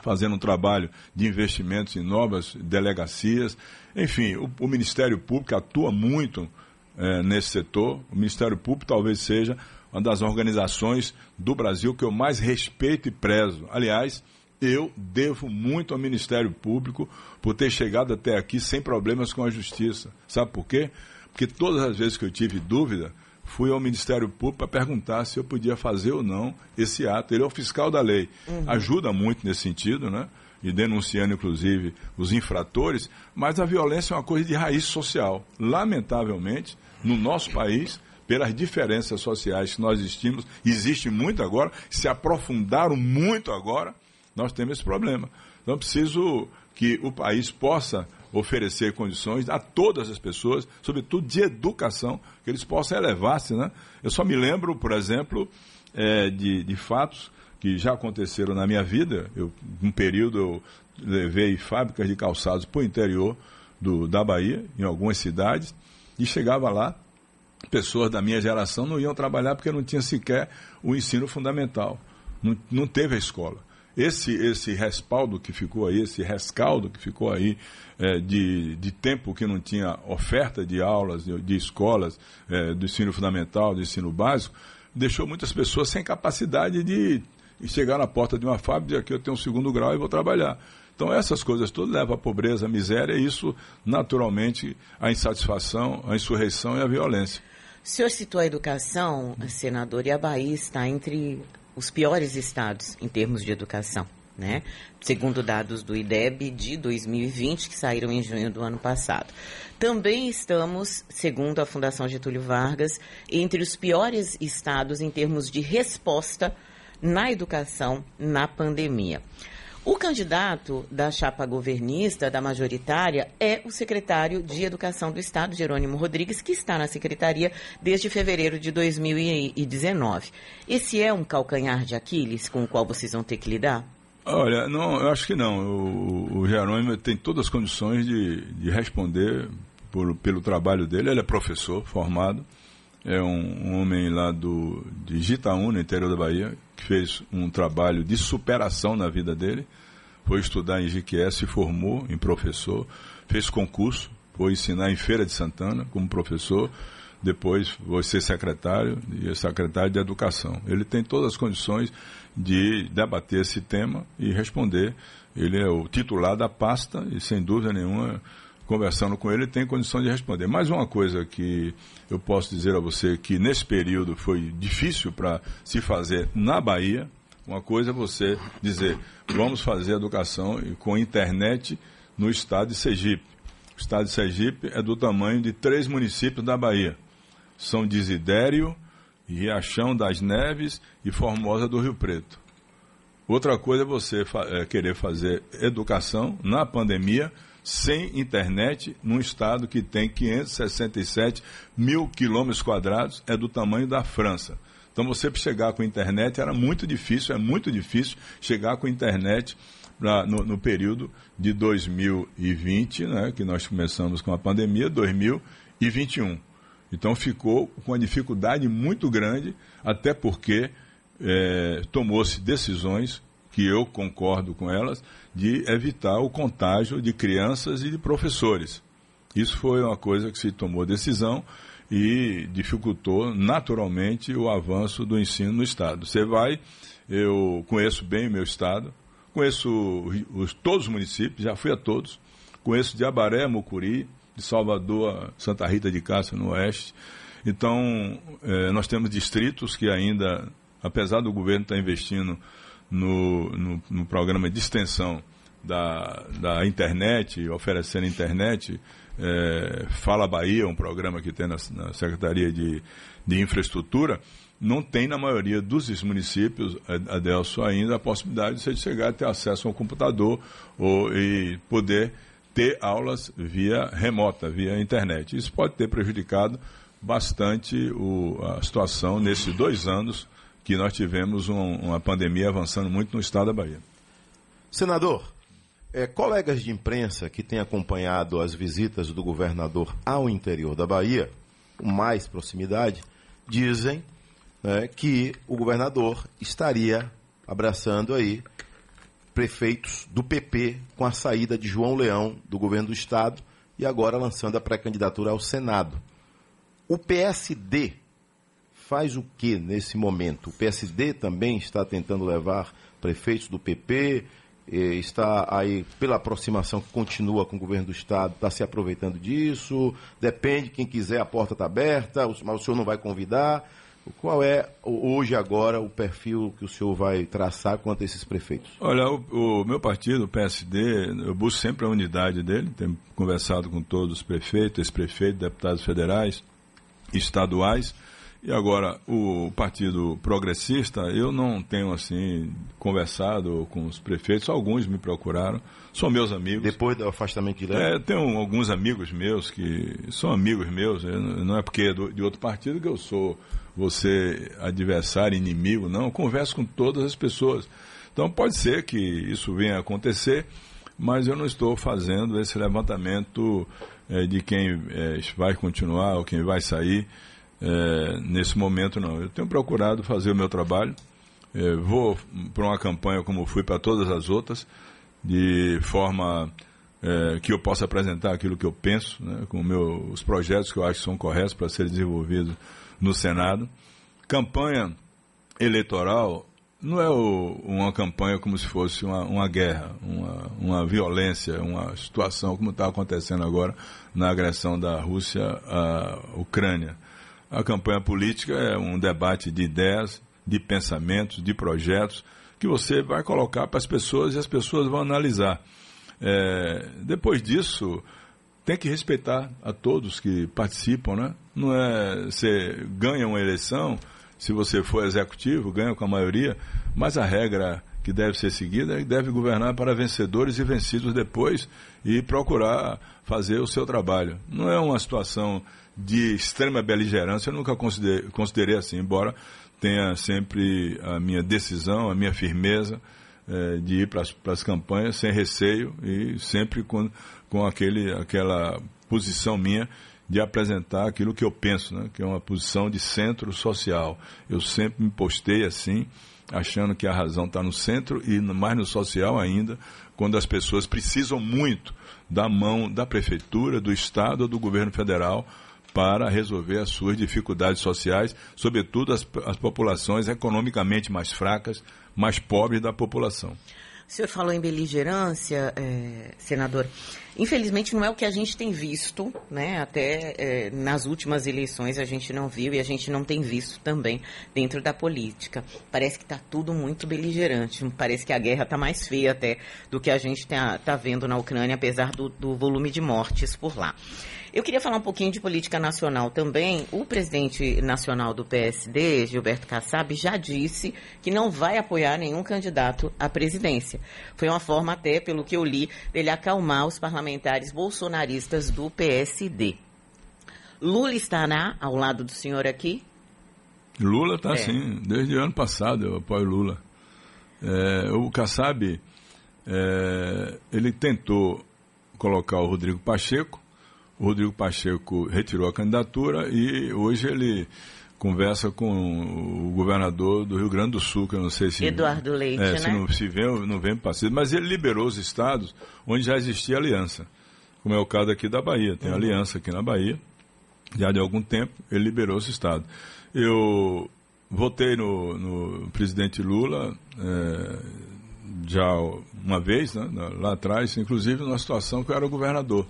fazendo um trabalho de investimentos em novas delegacias. Enfim, o, o Ministério Público atua muito é, nesse setor. O Ministério Público talvez seja uma das organizações do Brasil que eu mais respeito e prezo. Aliás, eu devo muito ao Ministério Público por ter chegado até aqui sem problemas com a Justiça. Sabe por quê? Porque todas as vezes que eu tive dúvida, fui ao Ministério Público para perguntar se eu podia fazer ou não esse ato. Ele é o fiscal da lei. Uhum. Ajuda muito nesse sentido, né? E denunciando, inclusive, os infratores, mas a violência é uma coisa de raiz social. Lamentavelmente, no nosso país, pelas diferenças sociais que nós existimos, existe muito agora, se aprofundaram muito agora, nós temos esse problema. Então, preciso que o país possa oferecer condições a todas as pessoas, sobretudo de educação, que eles possam elevar-se. Né? Eu só me lembro, por exemplo, é, de, de fatos que já aconteceram na minha vida. Eu, um período eu levei fábricas de calçados para o interior do, da Bahia, em algumas cidades, e chegava lá, pessoas da minha geração não iam trabalhar porque não tinha sequer o ensino fundamental. Não, não teve a escola. Esse, esse respaldo que ficou aí, esse rescaldo que ficou aí é, de, de tempo que não tinha oferta de aulas, de, de escolas, é, do ensino fundamental, do ensino básico, deixou muitas pessoas sem capacidade de, chegar na porta de uma fábrica e dizer que eu tenho um segundo grau e vou trabalhar. Então essas coisas todas levam à pobreza, à miséria e isso naturalmente à insatisfação, à insurreição e à violência. O senhor citou a educação, senador, e a Bahia está entre os piores estados em termos de educação, né? Segundo dados do IDEB de 2020, que saíram em junho do ano passado. Também estamos, segundo a Fundação Getúlio Vargas, entre os piores estados em termos de resposta na educação na pandemia. O candidato da chapa governista, da majoritária, é o secretário de Educação do Estado, Jerônimo Rodrigues, que está na secretaria desde fevereiro de 2019. Esse é um calcanhar de Aquiles com o qual vocês vão ter que lidar? Olha, não, eu acho que não. O, o Jerônimo tem todas as condições de, de responder por, pelo trabalho dele. Ele é professor formado, é um, um homem lá do, de Gitaú, no interior da Bahia, que fez um trabalho de superação na vida dele. Foi estudar em GQS, se formou em professor, fez concurso, foi ensinar em Feira de Santana como professor, depois foi ser secretário e secretário de Educação. Ele tem todas as condições de debater esse tema e responder. Ele é o titular da pasta e, sem dúvida nenhuma, conversando com ele, tem condição de responder. Mais uma coisa que eu posso dizer a você que nesse período foi difícil para se fazer na Bahia. Uma coisa é você dizer, vamos fazer educação com internet no estado de Sergipe. O estado de Sergipe é do tamanho de três municípios da Bahia. São Desidério, Riachão das Neves e Formosa do Rio Preto. Outra coisa é você é, querer fazer educação na pandemia sem internet num estado que tem 567 mil quilômetros quadrados, é do tamanho da França. Então você chegar com internet era muito difícil, é muito difícil chegar com internet no, no, período de 2020, né, que nós começamos com a pandemia, 2021. Então ficou com uma dificuldade muito grande, até porque é, tomou-se decisões que eu concordo com elas, de evitar o contágio de crianças e de professores. Isso foi uma coisa que se tomou decisão e dificultou naturalmente o avanço do ensino no Estado. Você vai, eu conheço bem o meu Estado, conheço os, todos os municípios, já fui a todos, conheço de Abaré, Mucuri, de Salvador, Santa Rita de Cássia, no Oeste. Então, eh, nós temos distritos que ainda, apesar do governo estar investindo no, no, no programa de extensão da, da internet, oferecendo internet, é, Fala Bahia, um programa que tem na, na Secretaria de, de Infraestrutura, não tem na maioria dos municípios, Adelso, ainda a possibilidade de você chegar a ter acesso ao computador ou, e poder ter aulas via remota, via internet. Isso pode ter prejudicado bastante o, a situação nesses dois anos que nós tivemos um, uma pandemia avançando muito no estado da Bahia. Senador, é, colegas de imprensa que têm acompanhado as visitas do governador ao interior da Bahia, com mais proximidade, dizem né, que o governador estaria abraçando aí prefeitos do PP com a saída de João Leão do governo do estado e agora lançando a pré-candidatura ao Senado. O PSD faz o que nesse momento? O PSD também está tentando levar prefeitos do PP, está aí pela aproximação que continua com o governo do estado, está se aproveitando disso. Depende, quem quiser, a porta está aberta, mas o senhor não vai convidar. Qual é hoje, agora, o perfil que o senhor vai traçar quanto a esses prefeitos? Olha, o, o meu partido, o PSD, eu busco sempre a unidade dele, tenho conversado com todos os prefeitos, ex-prefeitos, deputados federais, estaduais. E agora, o Partido Progressista, eu não tenho, assim, conversado com os prefeitos, alguns me procuraram, são meus amigos. Depois do afastamento de lei? É, tenho alguns amigos meus que são amigos meus, não é porque é de outro partido que eu sou você adversário, inimigo, não, eu converso com todas as pessoas. Então pode ser que isso venha a acontecer, mas eu não estou fazendo esse levantamento é, de quem é, vai continuar ou quem vai sair é, nesse momento não. Eu tenho procurado fazer o meu trabalho. É, vou para uma campanha como fui para todas as outras, de forma é, que eu possa apresentar aquilo que eu penso, né, com meu, os projetos que eu acho que são corretos para serem desenvolvidos no Senado. Campanha eleitoral não é o, uma campanha como se fosse uma, uma guerra, uma, uma violência, uma situação como está acontecendo agora na agressão da Rússia à Ucrânia. A campanha política é um debate de ideias, de pensamentos, de projetos que você vai colocar para as pessoas e as pessoas vão analisar. É, depois disso, tem que respeitar a todos que participam, né? Não é você ganha uma eleição se você for executivo, ganha com a maioria, mas a regra que deve ser seguida que deve governar para vencedores e vencidos depois e procurar fazer o seu trabalho. Não é uma situação de extrema beligerância, eu nunca considerei, considerei assim, embora tenha sempre a minha decisão, a minha firmeza é, de ir para as campanhas sem receio e sempre com, com aquele, aquela posição minha de apresentar aquilo que eu penso, né? que é uma posição de centro social. Eu sempre me postei assim, achando que a razão está no centro e mais no social ainda, quando as pessoas precisam muito da mão da prefeitura, do Estado ou do governo federal para resolver as suas dificuldades sociais, sobretudo as, as populações economicamente mais fracas, mais pobres da população. O senhor falou em beligerância, é, senador. Infelizmente não é o que a gente tem visto, né? Até é, nas últimas eleições a gente não viu e a gente não tem visto também dentro da política. Parece que está tudo muito beligerante. Parece que a guerra está mais feia até do que a gente está tá vendo na Ucrânia, apesar do, do volume de mortes por lá. Eu queria falar um pouquinho de política nacional também. O presidente nacional do PSD, Gilberto Kassab, já disse que não vai apoiar nenhum candidato à presidência. Foi uma forma até, pelo que eu li, dele acalmar os parlamentares bolsonaristas do PSD. Lula estará ao lado do senhor aqui? Lula está é. sim, desde o ano passado eu apoio Lula. É, o Kassab, é, ele tentou colocar o Rodrigo Pacheco, o Rodrigo Pacheco retirou a candidatura e hoje ele conversa com o governador do Rio Grande do Sul, que eu não sei se... Eduardo Leite, é, né? Se não se vem, não vem partido, mas ele liberou os estados onde já existia aliança, como é o caso aqui da Bahia. Tem uhum. aliança aqui na Bahia, já de algum tempo, ele liberou os estados. Eu votei no, no presidente Lula é, já uma vez, né, lá atrás, inclusive numa situação que eu era governador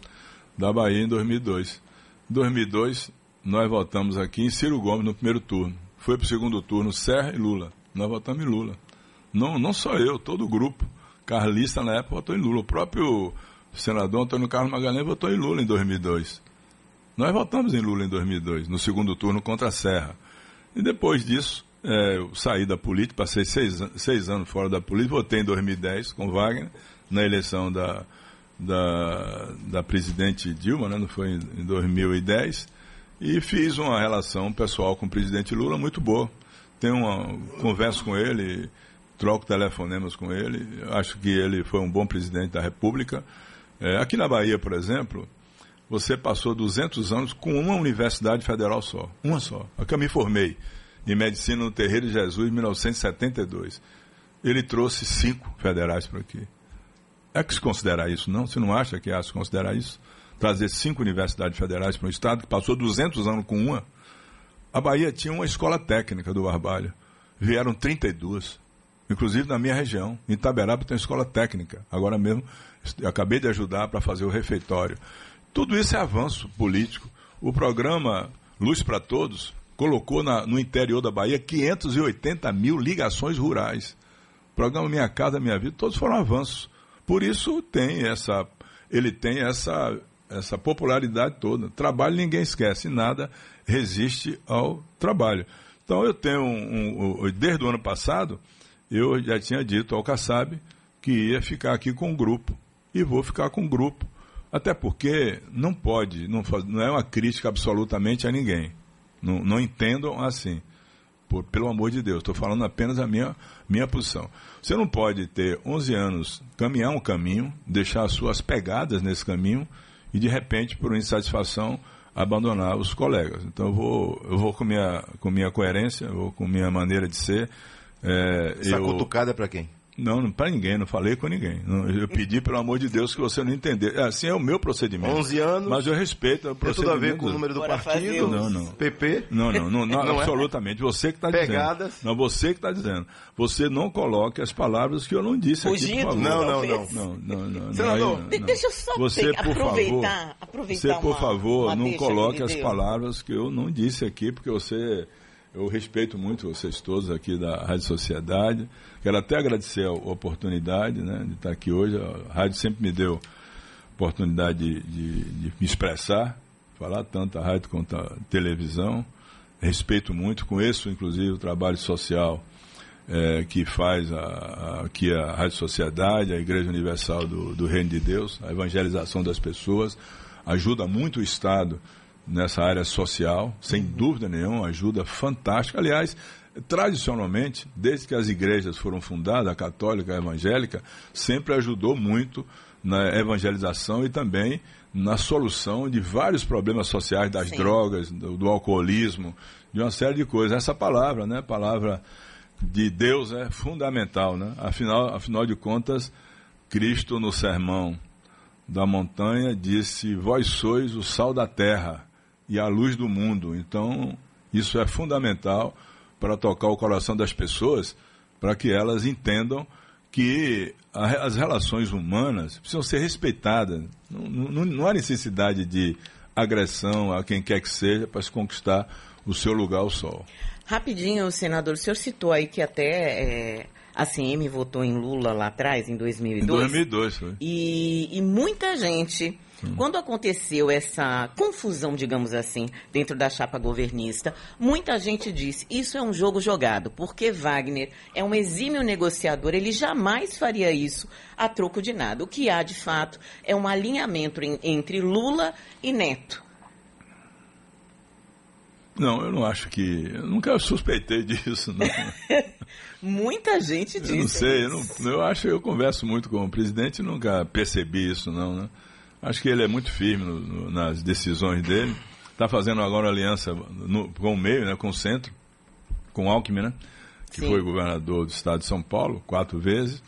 da Bahia em 2002. Em 2002, nós votamos aqui em Ciro Gomes no primeiro turno. Foi para o segundo turno Serra e Lula. Nós votamos em Lula. Não, não só eu, todo o grupo. Carlista na época votou em Lula. O próprio senador Antônio Carlos Magalhães votou em Lula em 2002. Nós votamos em Lula em 2002, no segundo turno contra a Serra. E depois disso, é, eu saí da política, passei seis, seis anos fora da política, votei em 2010 com Wagner, na eleição da, da, da presidente Dilma, né, não foi em, em 2010, e fiz uma relação pessoal com o presidente Lula muito boa. Tenho uma conversa com ele, troco telefonemas com ele, acho que ele foi um bom presidente da República. É, aqui na Bahia, por exemplo, você passou 200 anos com uma universidade federal só, uma só, a que eu me formei, em medicina no Terreiro de Jesus, em 1972. Ele trouxe cinco federais para aqui. É que se considerar isso, não? Você não acha que é se considerar isso? Trazer cinco universidades federais para um estado que passou 200 anos com uma. A Bahia tinha uma escola técnica do Barbalho. Vieram 32. Inclusive na minha região. Em Itaberaba tem escola técnica. Agora mesmo, acabei de ajudar para fazer o refeitório. Tudo isso é avanço político. O programa Luz para Todos colocou na, no interior da Bahia 580 mil ligações rurais. O programa Minha Casa Minha Vida, todos foram avanços. Por isso tem essa, ele tem essa, essa popularidade toda. Trabalho ninguém esquece, nada resiste ao trabalho. Então eu tenho um, um, desde o ano passado, eu já tinha dito ao Kassab que ia ficar aqui com o grupo. E vou ficar com o grupo. Até porque não pode, não, não é uma crítica absolutamente a ninguém. Não, não entendam assim. Por, pelo amor de Deus, estou falando apenas a minha, minha posição. Você não pode ter 11 anos, caminhar um caminho, deixar as suas pegadas nesse caminho e, de repente, por insatisfação, abandonar os colegas. Então, eu vou, eu vou com, minha, com minha coerência, eu vou com minha maneira de ser. É, Essa eu... cutucada é para quem? Não, para ninguém, não falei com ninguém. Não, eu pedi, pelo amor de Deus, que você não entender. É, assim é o meu procedimento. 11 anos. Mas eu respeito o procedimento. Tem tudo a ver com o número do Bora partido? Não, não. PP? Não, não, não, não, [laughs] Não é? absolutamente. Você que está dizendo. Pegadas? Não, você que está dizendo. Você não coloque as palavras que eu não disse aqui, por favor. Não, não, não. Não, não, não. não, Senador, aí De- não. deixa eu só Você, pe- por aproveitar, favor, aproveitar Você, por uma- favor, uma não coloque as palavras que eu não disse aqui, porque você. Eu respeito muito vocês todos aqui da Rádio Sociedade. Quero até agradecer a oportunidade né, de estar aqui hoje. A rádio sempre me deu oportunidade de, de- de me expressar, falar tanto a rádio quanto a televisão. Respeito muito, conheço inclusive o trabalho social eh, que faz a, a- aqui a Rádio Sociedade, a Igreja Universal do, do Reino de Deus, a evangelização das pessoas, ajuda muito o Estado nessa área social, sem dúvida nenhuma, ajuda fantástica. Aliás, tradicionalmente, desde que as igrejas foram fundadas, a católica e a evangélica, sempre ajudou muito na evangelização e também na solução de vários problemas sociais, das Sim. drogas, do, do alcoolismo, de uma série de coisas. Essa palavra, né, palavra de Deus é fundamental, né? Afinal, afinal de contas, Cristo no sermão da montanha disse: Vós sois o sal da terra e a luz do mundo. Então, isso é fundamental para tocar o coração das pessoas, para que elas entendam que a- as relações humanas precisam ser respeitadas. Não, não, não há necessidade de agressão a quem quer que seja para se conquistar o seu lugar ao sol. Rapidinho, senador, o senhor citou aí que até é, a CM votou em Lula lá atrás, em 2002. Em 2002 foi. E, e muita gente, quando aconteceu essa confusão, digamos assim, dentro da chapa governista, muita gente disse: isso é um jogo jogado, porque Wagner é um exímio negociador, ele jamais faria isso a troco de nada. O que há, de fato, é um alinhamento em- entre Lula e Neto. Não, eu não acho que. Eu nunca suspeitei [laughs] disso, não. [laughs] Muita gente disse. Eu não sei, eu, não, eu acho eu converso muito com o presidente e nunca percebi isso, não, né? Acho que ele é muito firme no- no- nas decisões dele. Está fazendo agora aliança no- com o meio, né, com o centro, com o Alckmin, né? Que Sim. foi governador do estado de São Paulo quatro vezes.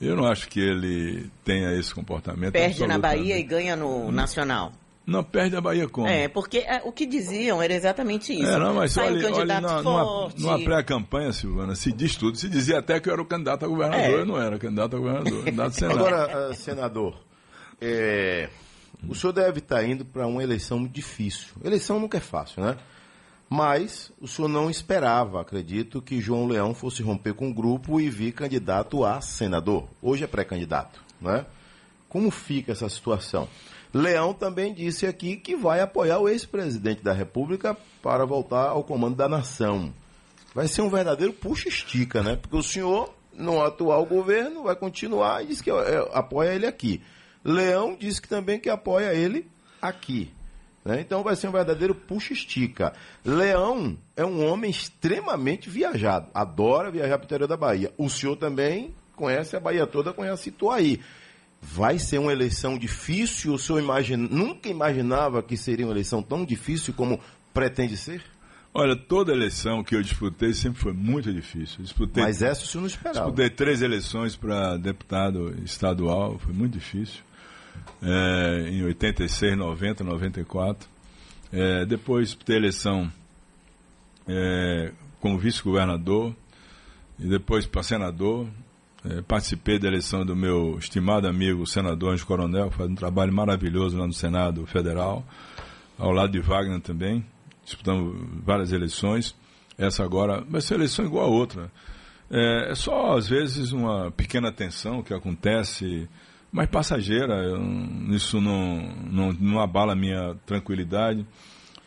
Eu não acho que ele tenha esse comportamento. Perde na Bahia e absolutamente. ganha no Nacional. Não, perde a Bahia como? É, porque é, o que diziam era exatamente isso. É, não, mas Sai um olha, olha candidato na- numa, forte. numa pré-campanha, Silvana, se diz tudo. Se dizia até que eu era o candidato a governador, É. eu não era candidato a governador, candidato a [laughs] senador. Agora, ah, senador, é, o senhor deve estar indo para uma eleição difícil. Eleição nunca é fácil, né? Mas o senhor não esperava, acredito, que João Leão fosse romper com o grupo e vir candidato a senador. Hoje é pré-candidato, né? Como fica essa situação? Leão também disse aqui que vai apoiar o ex-presidente da República para voltar ao comando da nação. Vai ser um verdadeiro puxa-estica, né? Porque o senhor, no atual governo, vai continuar e diz que é, apoia ele aqui. Leão disse que também que apoia ele aqui. né? Então vai ser um verdadeiro puxa-estica. Leão é um homem extremamente viajado, adora viajar para o interior da Bahia. O senhor também conhece a Bahia toda, conhece Ituaí. Vai ser uma eleição difícil? O senhor imagina, nunca imaginava que seria uma eleição tão difícil como pretende ser? Olha, toda eleição que eu disputei sempre foi muito difícil. Disputei, Mas essa o senhor não esperava. disputei três eleições para deputado estadual, foi muito difícil. É, em 86, 90, 94. É, depois disputei eleição é, como vice-governador e depois para senador. É, participei da eleição do meu estimado amigo senador Anjo Coronel, que faz um trabalho maravilhoso lá no Senado Federal, ao lado de Wagner também. Disputamos várias eleições. Essa agora vai ser eleição igual a outra. É, é só, às vezes, uma pequena tensão que acontece, mas passageira. Eu- isso não, não, não abala a minha tranquilidade,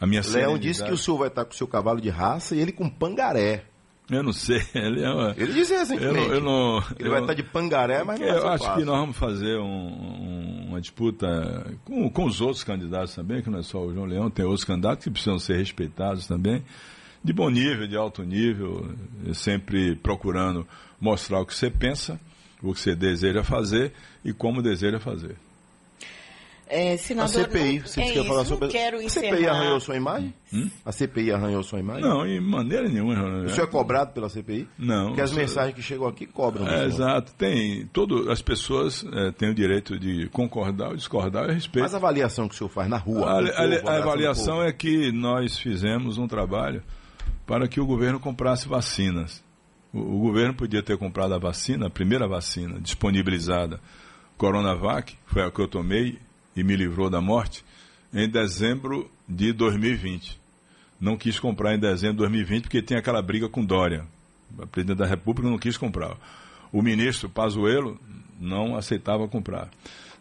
a minha Leão disse que o senhor vai estar com o seu cavalo de raça e ele com pangaré. Eu não sei. [laughs] Ele é. Ele disse Eu recentemente. não, eu não, Ele eu- vai estar de pangaré, mas não eu acho fácil. que nós vamos fazer um- um- uma disputa com, com os outros candidatos também, que não é só o João Leão, tem outros candidatos que precisam ser respeitados também, de bom nível, de alto nível, sempre procurando mostrar o que você pensa, o que você deseja fazer e como deseja fazer. É, senador, a CPI, não, você é disse que ia falar sobre quero a encerrar. CPI arranhou sua imagem? Hum? A CPI arranhou sua imagem? Não, em maneira nenhuma. O senhor é cobrado pela CPI? Não. Porque as senhor- mensagens que chegam aqui cobram. É, exato. Tem. Todo, as pessoas é, têm o direito de concordar ou discordar a respeito. Mas a avaliação que o senhor faz na rua. A, a- povo, a o avaliação é que nós fizemos um trabalho para que o governo comprasse vacinas. O, governo podia ter comprado a vacina, a primeira vacina disponibilizada, Coronavac, foi a que eu tomei e me livrou da morte, em dezembro de 2020. Não quis comprar em dezembro de 2020 porque tem aquela briga com Dória. O presidente da República não quis comprar. O ministro Pazuello não aceitava comprar.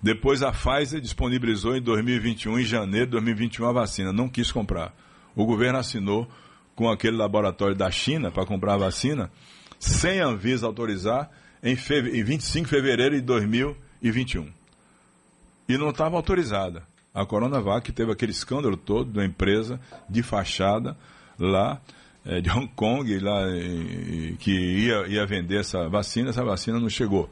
Depois a Pfizer disponibilizou em 2021, em janeiro de 2021, a vacina. Não quis comprar. O governo assinou com aquele laboratório da China para comprar a vacina, sem a Anvisa autorizar, em, feve- em 25 de fevereiro de 2021 e não estava autorizada. A Coronavac teve aquele escândalo todo da empresa de fachada lá eh, de Hong Kong, lá, eh, que ia, ia vender essa vacina, essa vacina não chegou.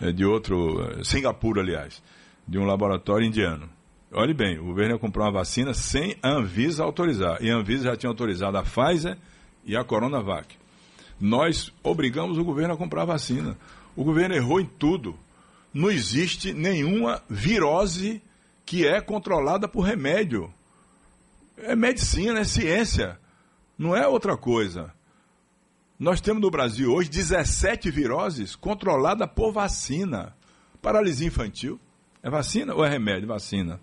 Eh, de outro, eh, Singapura, aliás, de um laboratório indiano. Olhe bem, o governo ia comprar uma vacina sem a Anvisa autorizar. E a Anvisa já tinha autorizado a Pfizer e a Coronavac. Nós obrigamos o governo a comprar vacina. O governo errou em tudo. Não existe nenhuma virose que é controlada por remédio. É medicina, é ciência. Não é outra coisa. Nós temos no Brasil hoje 17 viroses controladas por vacina. Paralisia infantil é vacina ou é remédio? Vacina.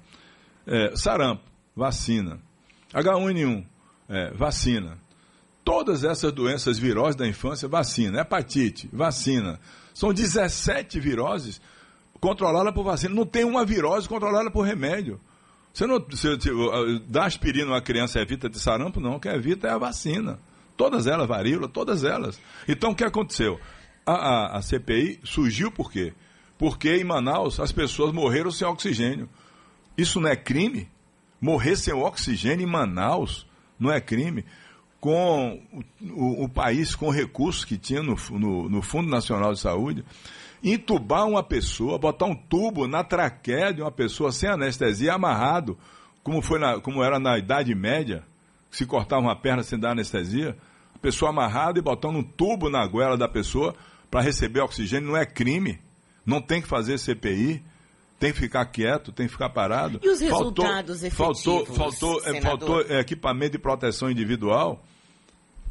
É, sarampo, vacina. H1N1, é, vacina. Todas essas doenças viroses da infância, vacina. Hepatite, vacina. São 17 viroses controladas por vacina. Não tem uma virose controlada por remédio. Você não você, dá aspirina a uma criança evita de sarampo? Não, o que evita é a vacina. Todas elas, varíola, todas elas. Então o que aconteceu? A, a, a CPI surgiu por quê? Porque em Manaus as pessoas morreram sem oxigênio. Isso não é crime? Morrer sem oxigênio em Manaus não é crime? Com o, o, país com recursos que tinha no, no, no Fundo Nacional de Saúde, entubar uma pessoa, botar um tubo na traqueia de uma pessoa sem anestesia, amarrado, como, foi na, como era na Idade Média, se cortava uma perna sem dar anestesia, a pessoa amarrada e botando um tubo na goela da pessoa para receber oxigênio não é crime. Não tem que fazer CPI, tem que ficar quieto, tem que ficar parado. E os resultados faltou, efetivos, faltou, é, senador? faltou é, equipamento de proteção individual.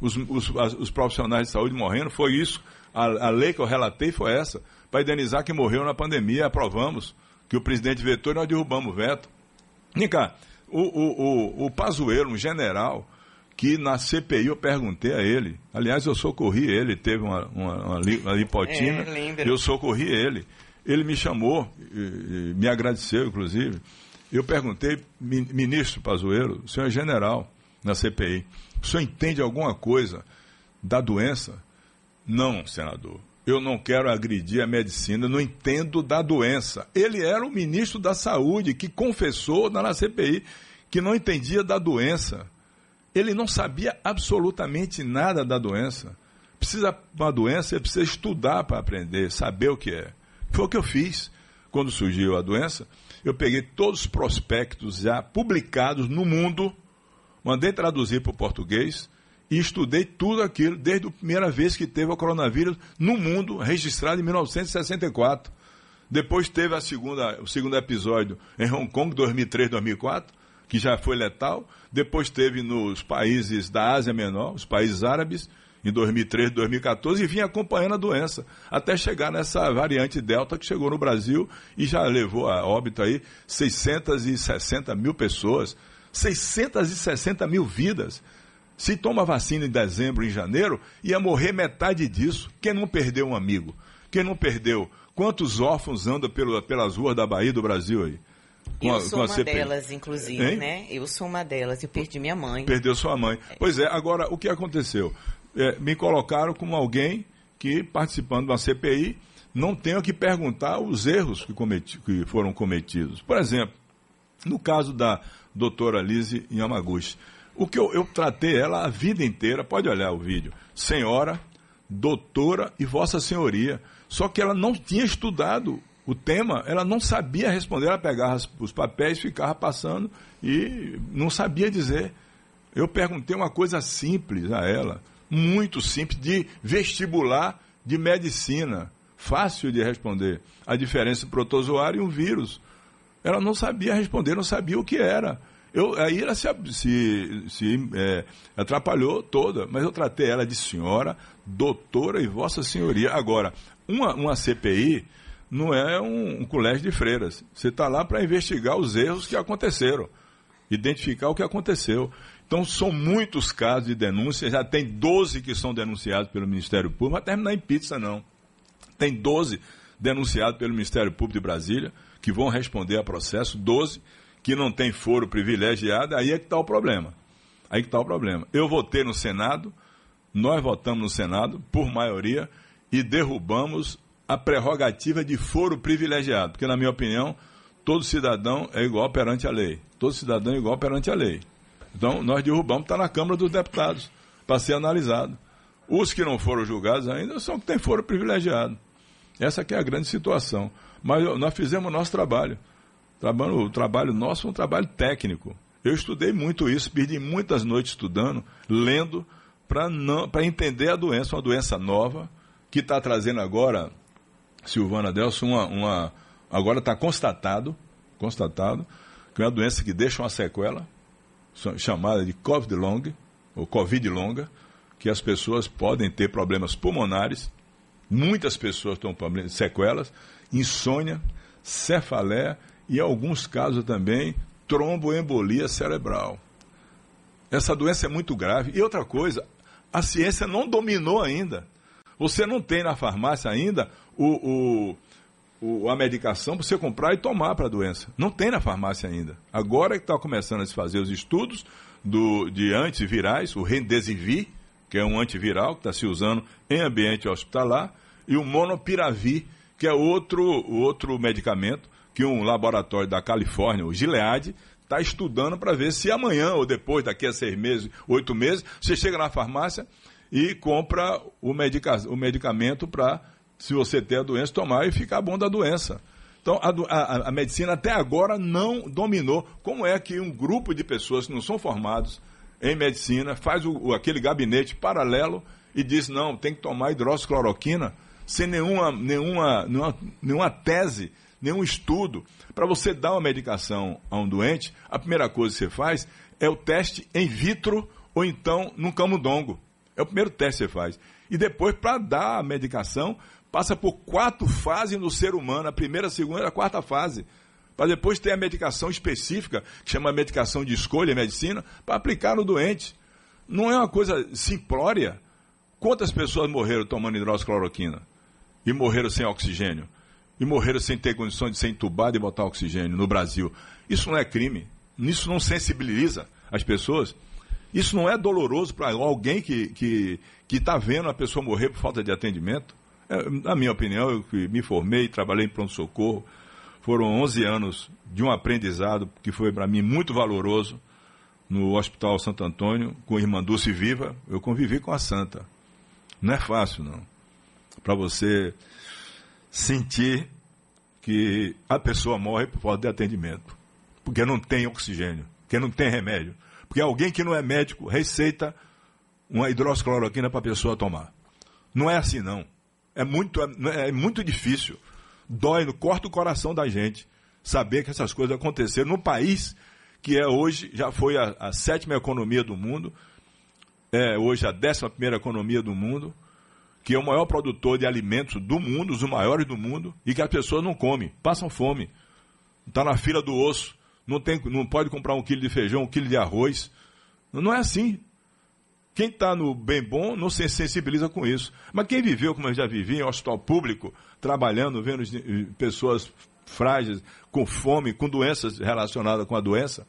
Os, os, os profissionais de saúde morrendo, foi isso. A, a lei que eu relatei foi essa, para indenizar quem morreu na pandemia, aprovamos que o presidente vetou e nós derrubamos o veto. Vem cá, o, o, o, o Pazuello, um general, que na CPI eu perguntei a ele, aliás, eu socorri ele, teve uma, uma, uma, uma lipotina, É, eu socorri ele. Ele me chamou, e- e me agradeceu, inclusive. Eu perguntei, "Mi- ministro Pazuello, o senhor é general na CPI, o senhor entende alguma coisa da doença? Não, senador. Eu não quero agredir a medicina, não entendo da doença. Ele era o ministro da Saúde que confessou na CPI que não entendia da doença. Ele não sabia absolutamente nada da doença. Precisa uma doença, precisa estudar para aprender, saber o que é. Foi o que eu fiz quando surgiu a doença. Eu peguei todos os prospectos já publicados no mundo, mandei traduzir para o português e estudei tudo aquilo desde a primeira vez que teve o coronavírus no mundo, registrado em 1964. Depois teve a segunda, o segundo episódio em Hong Kong, 2003, 2004, que já foi letal. Depois teve nos países da Ásia Menor, os países árabes, em 2013, 2014, e vinha acompanhando a doença, até chegar nessa variante Delta que chegou no Brasil e já levou a óbito aí 660 mil pessoas, 660 mil vidas. Se toma vacina em dezembro, em janeiro, ia morrer metade disso. Quem não perdeu um amigo? Quem não perdeu? Quantos órfãos andam pelo- pelas ruas da Bahia e do Brasil aí? Com Eu a- sou uma CPI? delas, inclusive, Hein? né? Eu sou uma delas. Eu perdi minha mãe. Perdeu sua mãe. Pois é, agora o que aconteceu? É, me colocaram como alguém que, participando da CPI, não tenho que perguntar os erros que, cometi- que foram cometidos. Por exemplo, no caso da doutora Lise Yamaguchi, o que eu, eu tratei ela a vida inteira, pode olhar o vídeo, senhora, doutora e vossa senhoria. Só que ela não tinha estudado o tema, ela não sabia responder, ela pegava os papéis, ficava passando e não sabia dizer. Eu perguntei uma coisa simples a ela, muito simples, de vestibular de medicina, fácil de responder. A diferença entre protozoário e um vírus. Ela não sabia responder, não sabia o que era. Eu, aí ela se, se, se é, atrapalhou toda, mas eu tratei ela de senhora, doutora e vossa senhoria. Agora, uma, uma CPI não é um, um colégio de freiras. Você está lá para investigar os erros que aconteceram, identificar o que aconteceu. Então, são muitos casos de denúncia, já tem 12 que são denunciados pelo Ministério Público, mas terminar em pizza não. Tem 12 denunciados pelo Ministério Público de Brasília, que vão responder a processo, 12 que não tem foro privilegiado, aí é que está o problema. Aí que está o problema. Eu votei no Senado, nós votamos no Senado, por maioria, e derrubamos a prerrogativa de foro privilegiado, porque, na minha opinião, todo cidadão é igual perante a lei. Todo cidadão é igual perante a lei. Então, nós derrubamos, está na Câmara dos Deputados, para ser analisado. Os que não foram julgados ainda são que têm foro privilegiado. Essa é a grande situação. Mas nós fizemos o nosso trabalho. O trabalho nosso foi um trabalho técnico. Eu estudei muito isso, perdi muitas noites estudando, lendo, para entender a doença, uma doença nova, que está trazendo agora, Silvana Delson, uma, uma agora está constatado, constatado, que é uma doença que deixa uma sequela, chamada de COVID long, ou Covid longa, que as pessoas podem ter problemas pulmonares, muitas pessoas estão com sequelas, insônia, cefaleia e, em alguns casos também, tromboembolia cerebral. Essa doença é muito grave. E outra coisa, a ciência não dominou ainda. Você não tem na farmácia ainda o, o o, a medicação para você comprar e tomar para a doença. Não tem na farmácia ainda. Agora é que está começando a se fazer os estudos do, de antivirais, o Remdesivir, que é um antiviral que está se usando em ambiente hospitalar, e o Monopiravir, que é outro, outro medicamento que um laboratório da Califórnia, o Gilead, está estudando para ver se amanhã ou depois, daqui a seis meses, oito meses, você chega na farmácia e compra o, medica o medicamento para se você ter a doença, tomar e ficar bom da doença. Então, a, a, a, medicina até agora não dominou. Como é que um grupo de pessoas que não são formados em medicina faz o, aquele gabinete paralelo e diz, não, tem que tomar hidroxicloroquina sem nenhuma, nenhuma, nenhuma, nenhuma tese, nenhum estudo. Para você dar uma medicação a um doente, a primeira coisa que você faz é o teste in vitro ou então num camundongo. É o primeiro teste que você faz. E depois, para dar a medicação, passa por quatro fases no ser humano, a primeira, a segunda e a quarta fase. Para depois ter a medicação específica, que chama medicação de escolha medicina, para aplicar no doente. Não é uma coisa simplória. Quantas pessoas morreram tomando hidroxicloroquina? E morreram sem oxigênio? E morreram sem ter condições de ser entubado e botar oxigênio no Brasil? Isso não é crime. Isso não sensibiliza as pessoas. Isso não é doloroso para alguém que está que, que tá vendo a pessoa morrer por falta de atendimento? É, na minha opinião, eu me formei, trabalhei em pronto-socorro, foram 11 anos de um aprendizado que foi para mim muito valoroso no Hospital Santo Antônio, com a irmã Dulce Viva, eu convivi com a Santa. Não é fácil, não. Para você sentir que a pessoa morre por falta de atendimento, porque não tem oxigênio, porque não tem remédio, porque alguém que não é médico receita uma hidroxicloroquina para a pessoa tomar. Não é assim, não. É muito, é, é muito difícil. Dói, corta o coração da gente saber que essas coisas aconteceram num país que é hoje, já foi a, a sétima economia do mundo, é hoje a décima primeira economia do mundo, que é o maior produtor de alimentos do mundo, os maiores do mundo, e que as pessoas não comem, passam fome. Está na fila do osso, não, tem, não pode comprar um quilo de feijão, um quilo de arroz. Não é assim. Quem está no bem bom não se sensibiliza com isso. Mas quem viveu, como eu já vivi, em hospital público, trabalhando, vendo pessoas frágeis, com fome, com doenças relacionadas com a doença.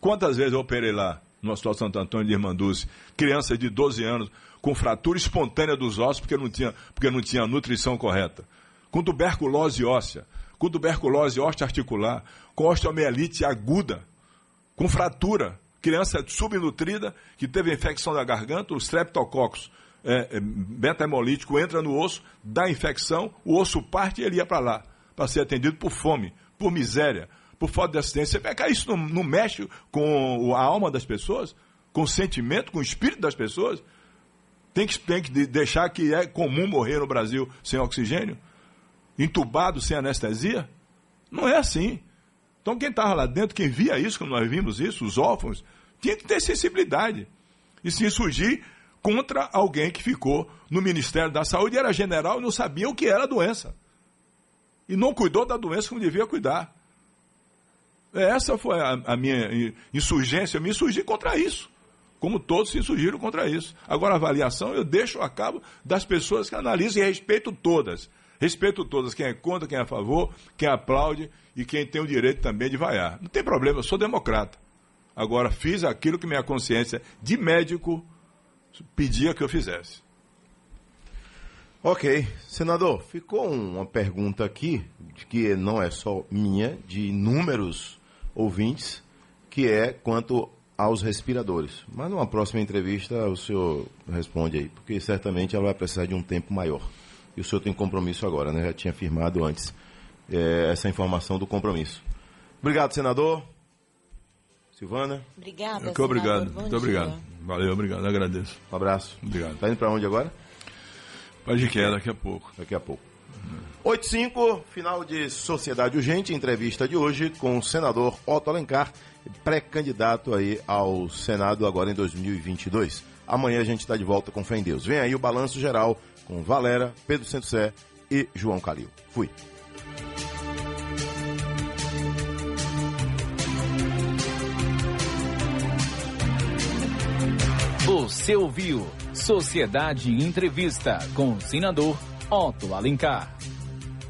Quantas vezes eu operei lá, no Hospital Santo Antônio de Irmanduce, crianças de 12 anos com fratura espontânea dos ossos porque não tinha, porque não tinha nutrição correta, com tuberculose óssea, com tuberculose osteoarticular, com osteomielite aguda, com fratura, criança subnutrida que teve infecção da garganta, o streptococcus é, é, beta-hemolítico entra no osso, dá infecção, o osso parte e ele ia para lá, para ser atendido por fome, por miséria, por falta de assistência. Você isso não, não mexe com a alma das pessoas, com o sentimento, com o espírito das pessoas? Tem que, tem que deixar que é comum morrer no Brasil sem oxigênio? Entubado sem anestesia? Não é assim. Então quem estava lá dentro, quem via isso, como nós vimos isso, os órfãos, tinha que ter sensibilidade. E se insurgir contra alguém que ficou no Ministério da Saúde, era general e não sabia o que era a doença. E não cuidou da doença como devia cuidar. Essa foi a, a minha insurgência, eu me insurgi contra isso. Como todos se insurgiram contra isso. Agora, a avaliação eu deixo a cabo das pessoas que analisam e respeito todas. Respeito todas, quem é contra, quem é a favor, quem aplaude e quem tem o direito também de vaiar. Não tem problema, eu sou democrata. Agora, fiz aquilo que minha consciência de médico pedia que eu fizesse. Ok. Senador, ficou uma pergunta aqui, que não é só minha, de inúmeros ouvintes, que é quanto aos respiradores. Mas numa próxima entrevista o senhor responde aí, porque certamente ela vai precisar de um tempo maior. E o senhor tem compromisso agora, né? Já tinha afirmado antes é, essa informação do compromisso. Obrigado, senador. Silvana. Obrigada. Muito obrigado. Muito obrigado. Valeu, obrigado. Agradeço. Um abraço. Obrigado. Tá indo para onde agora? Para de queda daqui a pouco. Daqui a pouco. 8.5, final de Sociedade Urgente, entrevista de hoje com o senador Otto Alencar, pré-candidato aí ao Senado agora em 2022. Amanhã a gente está de volta com fé em Deus. Vem aí o balanço geral com Valera, Pedro Santo Sé e João Calil. Fui. Você ouviu Sociedade Entrevista com o senador Otto Alencar.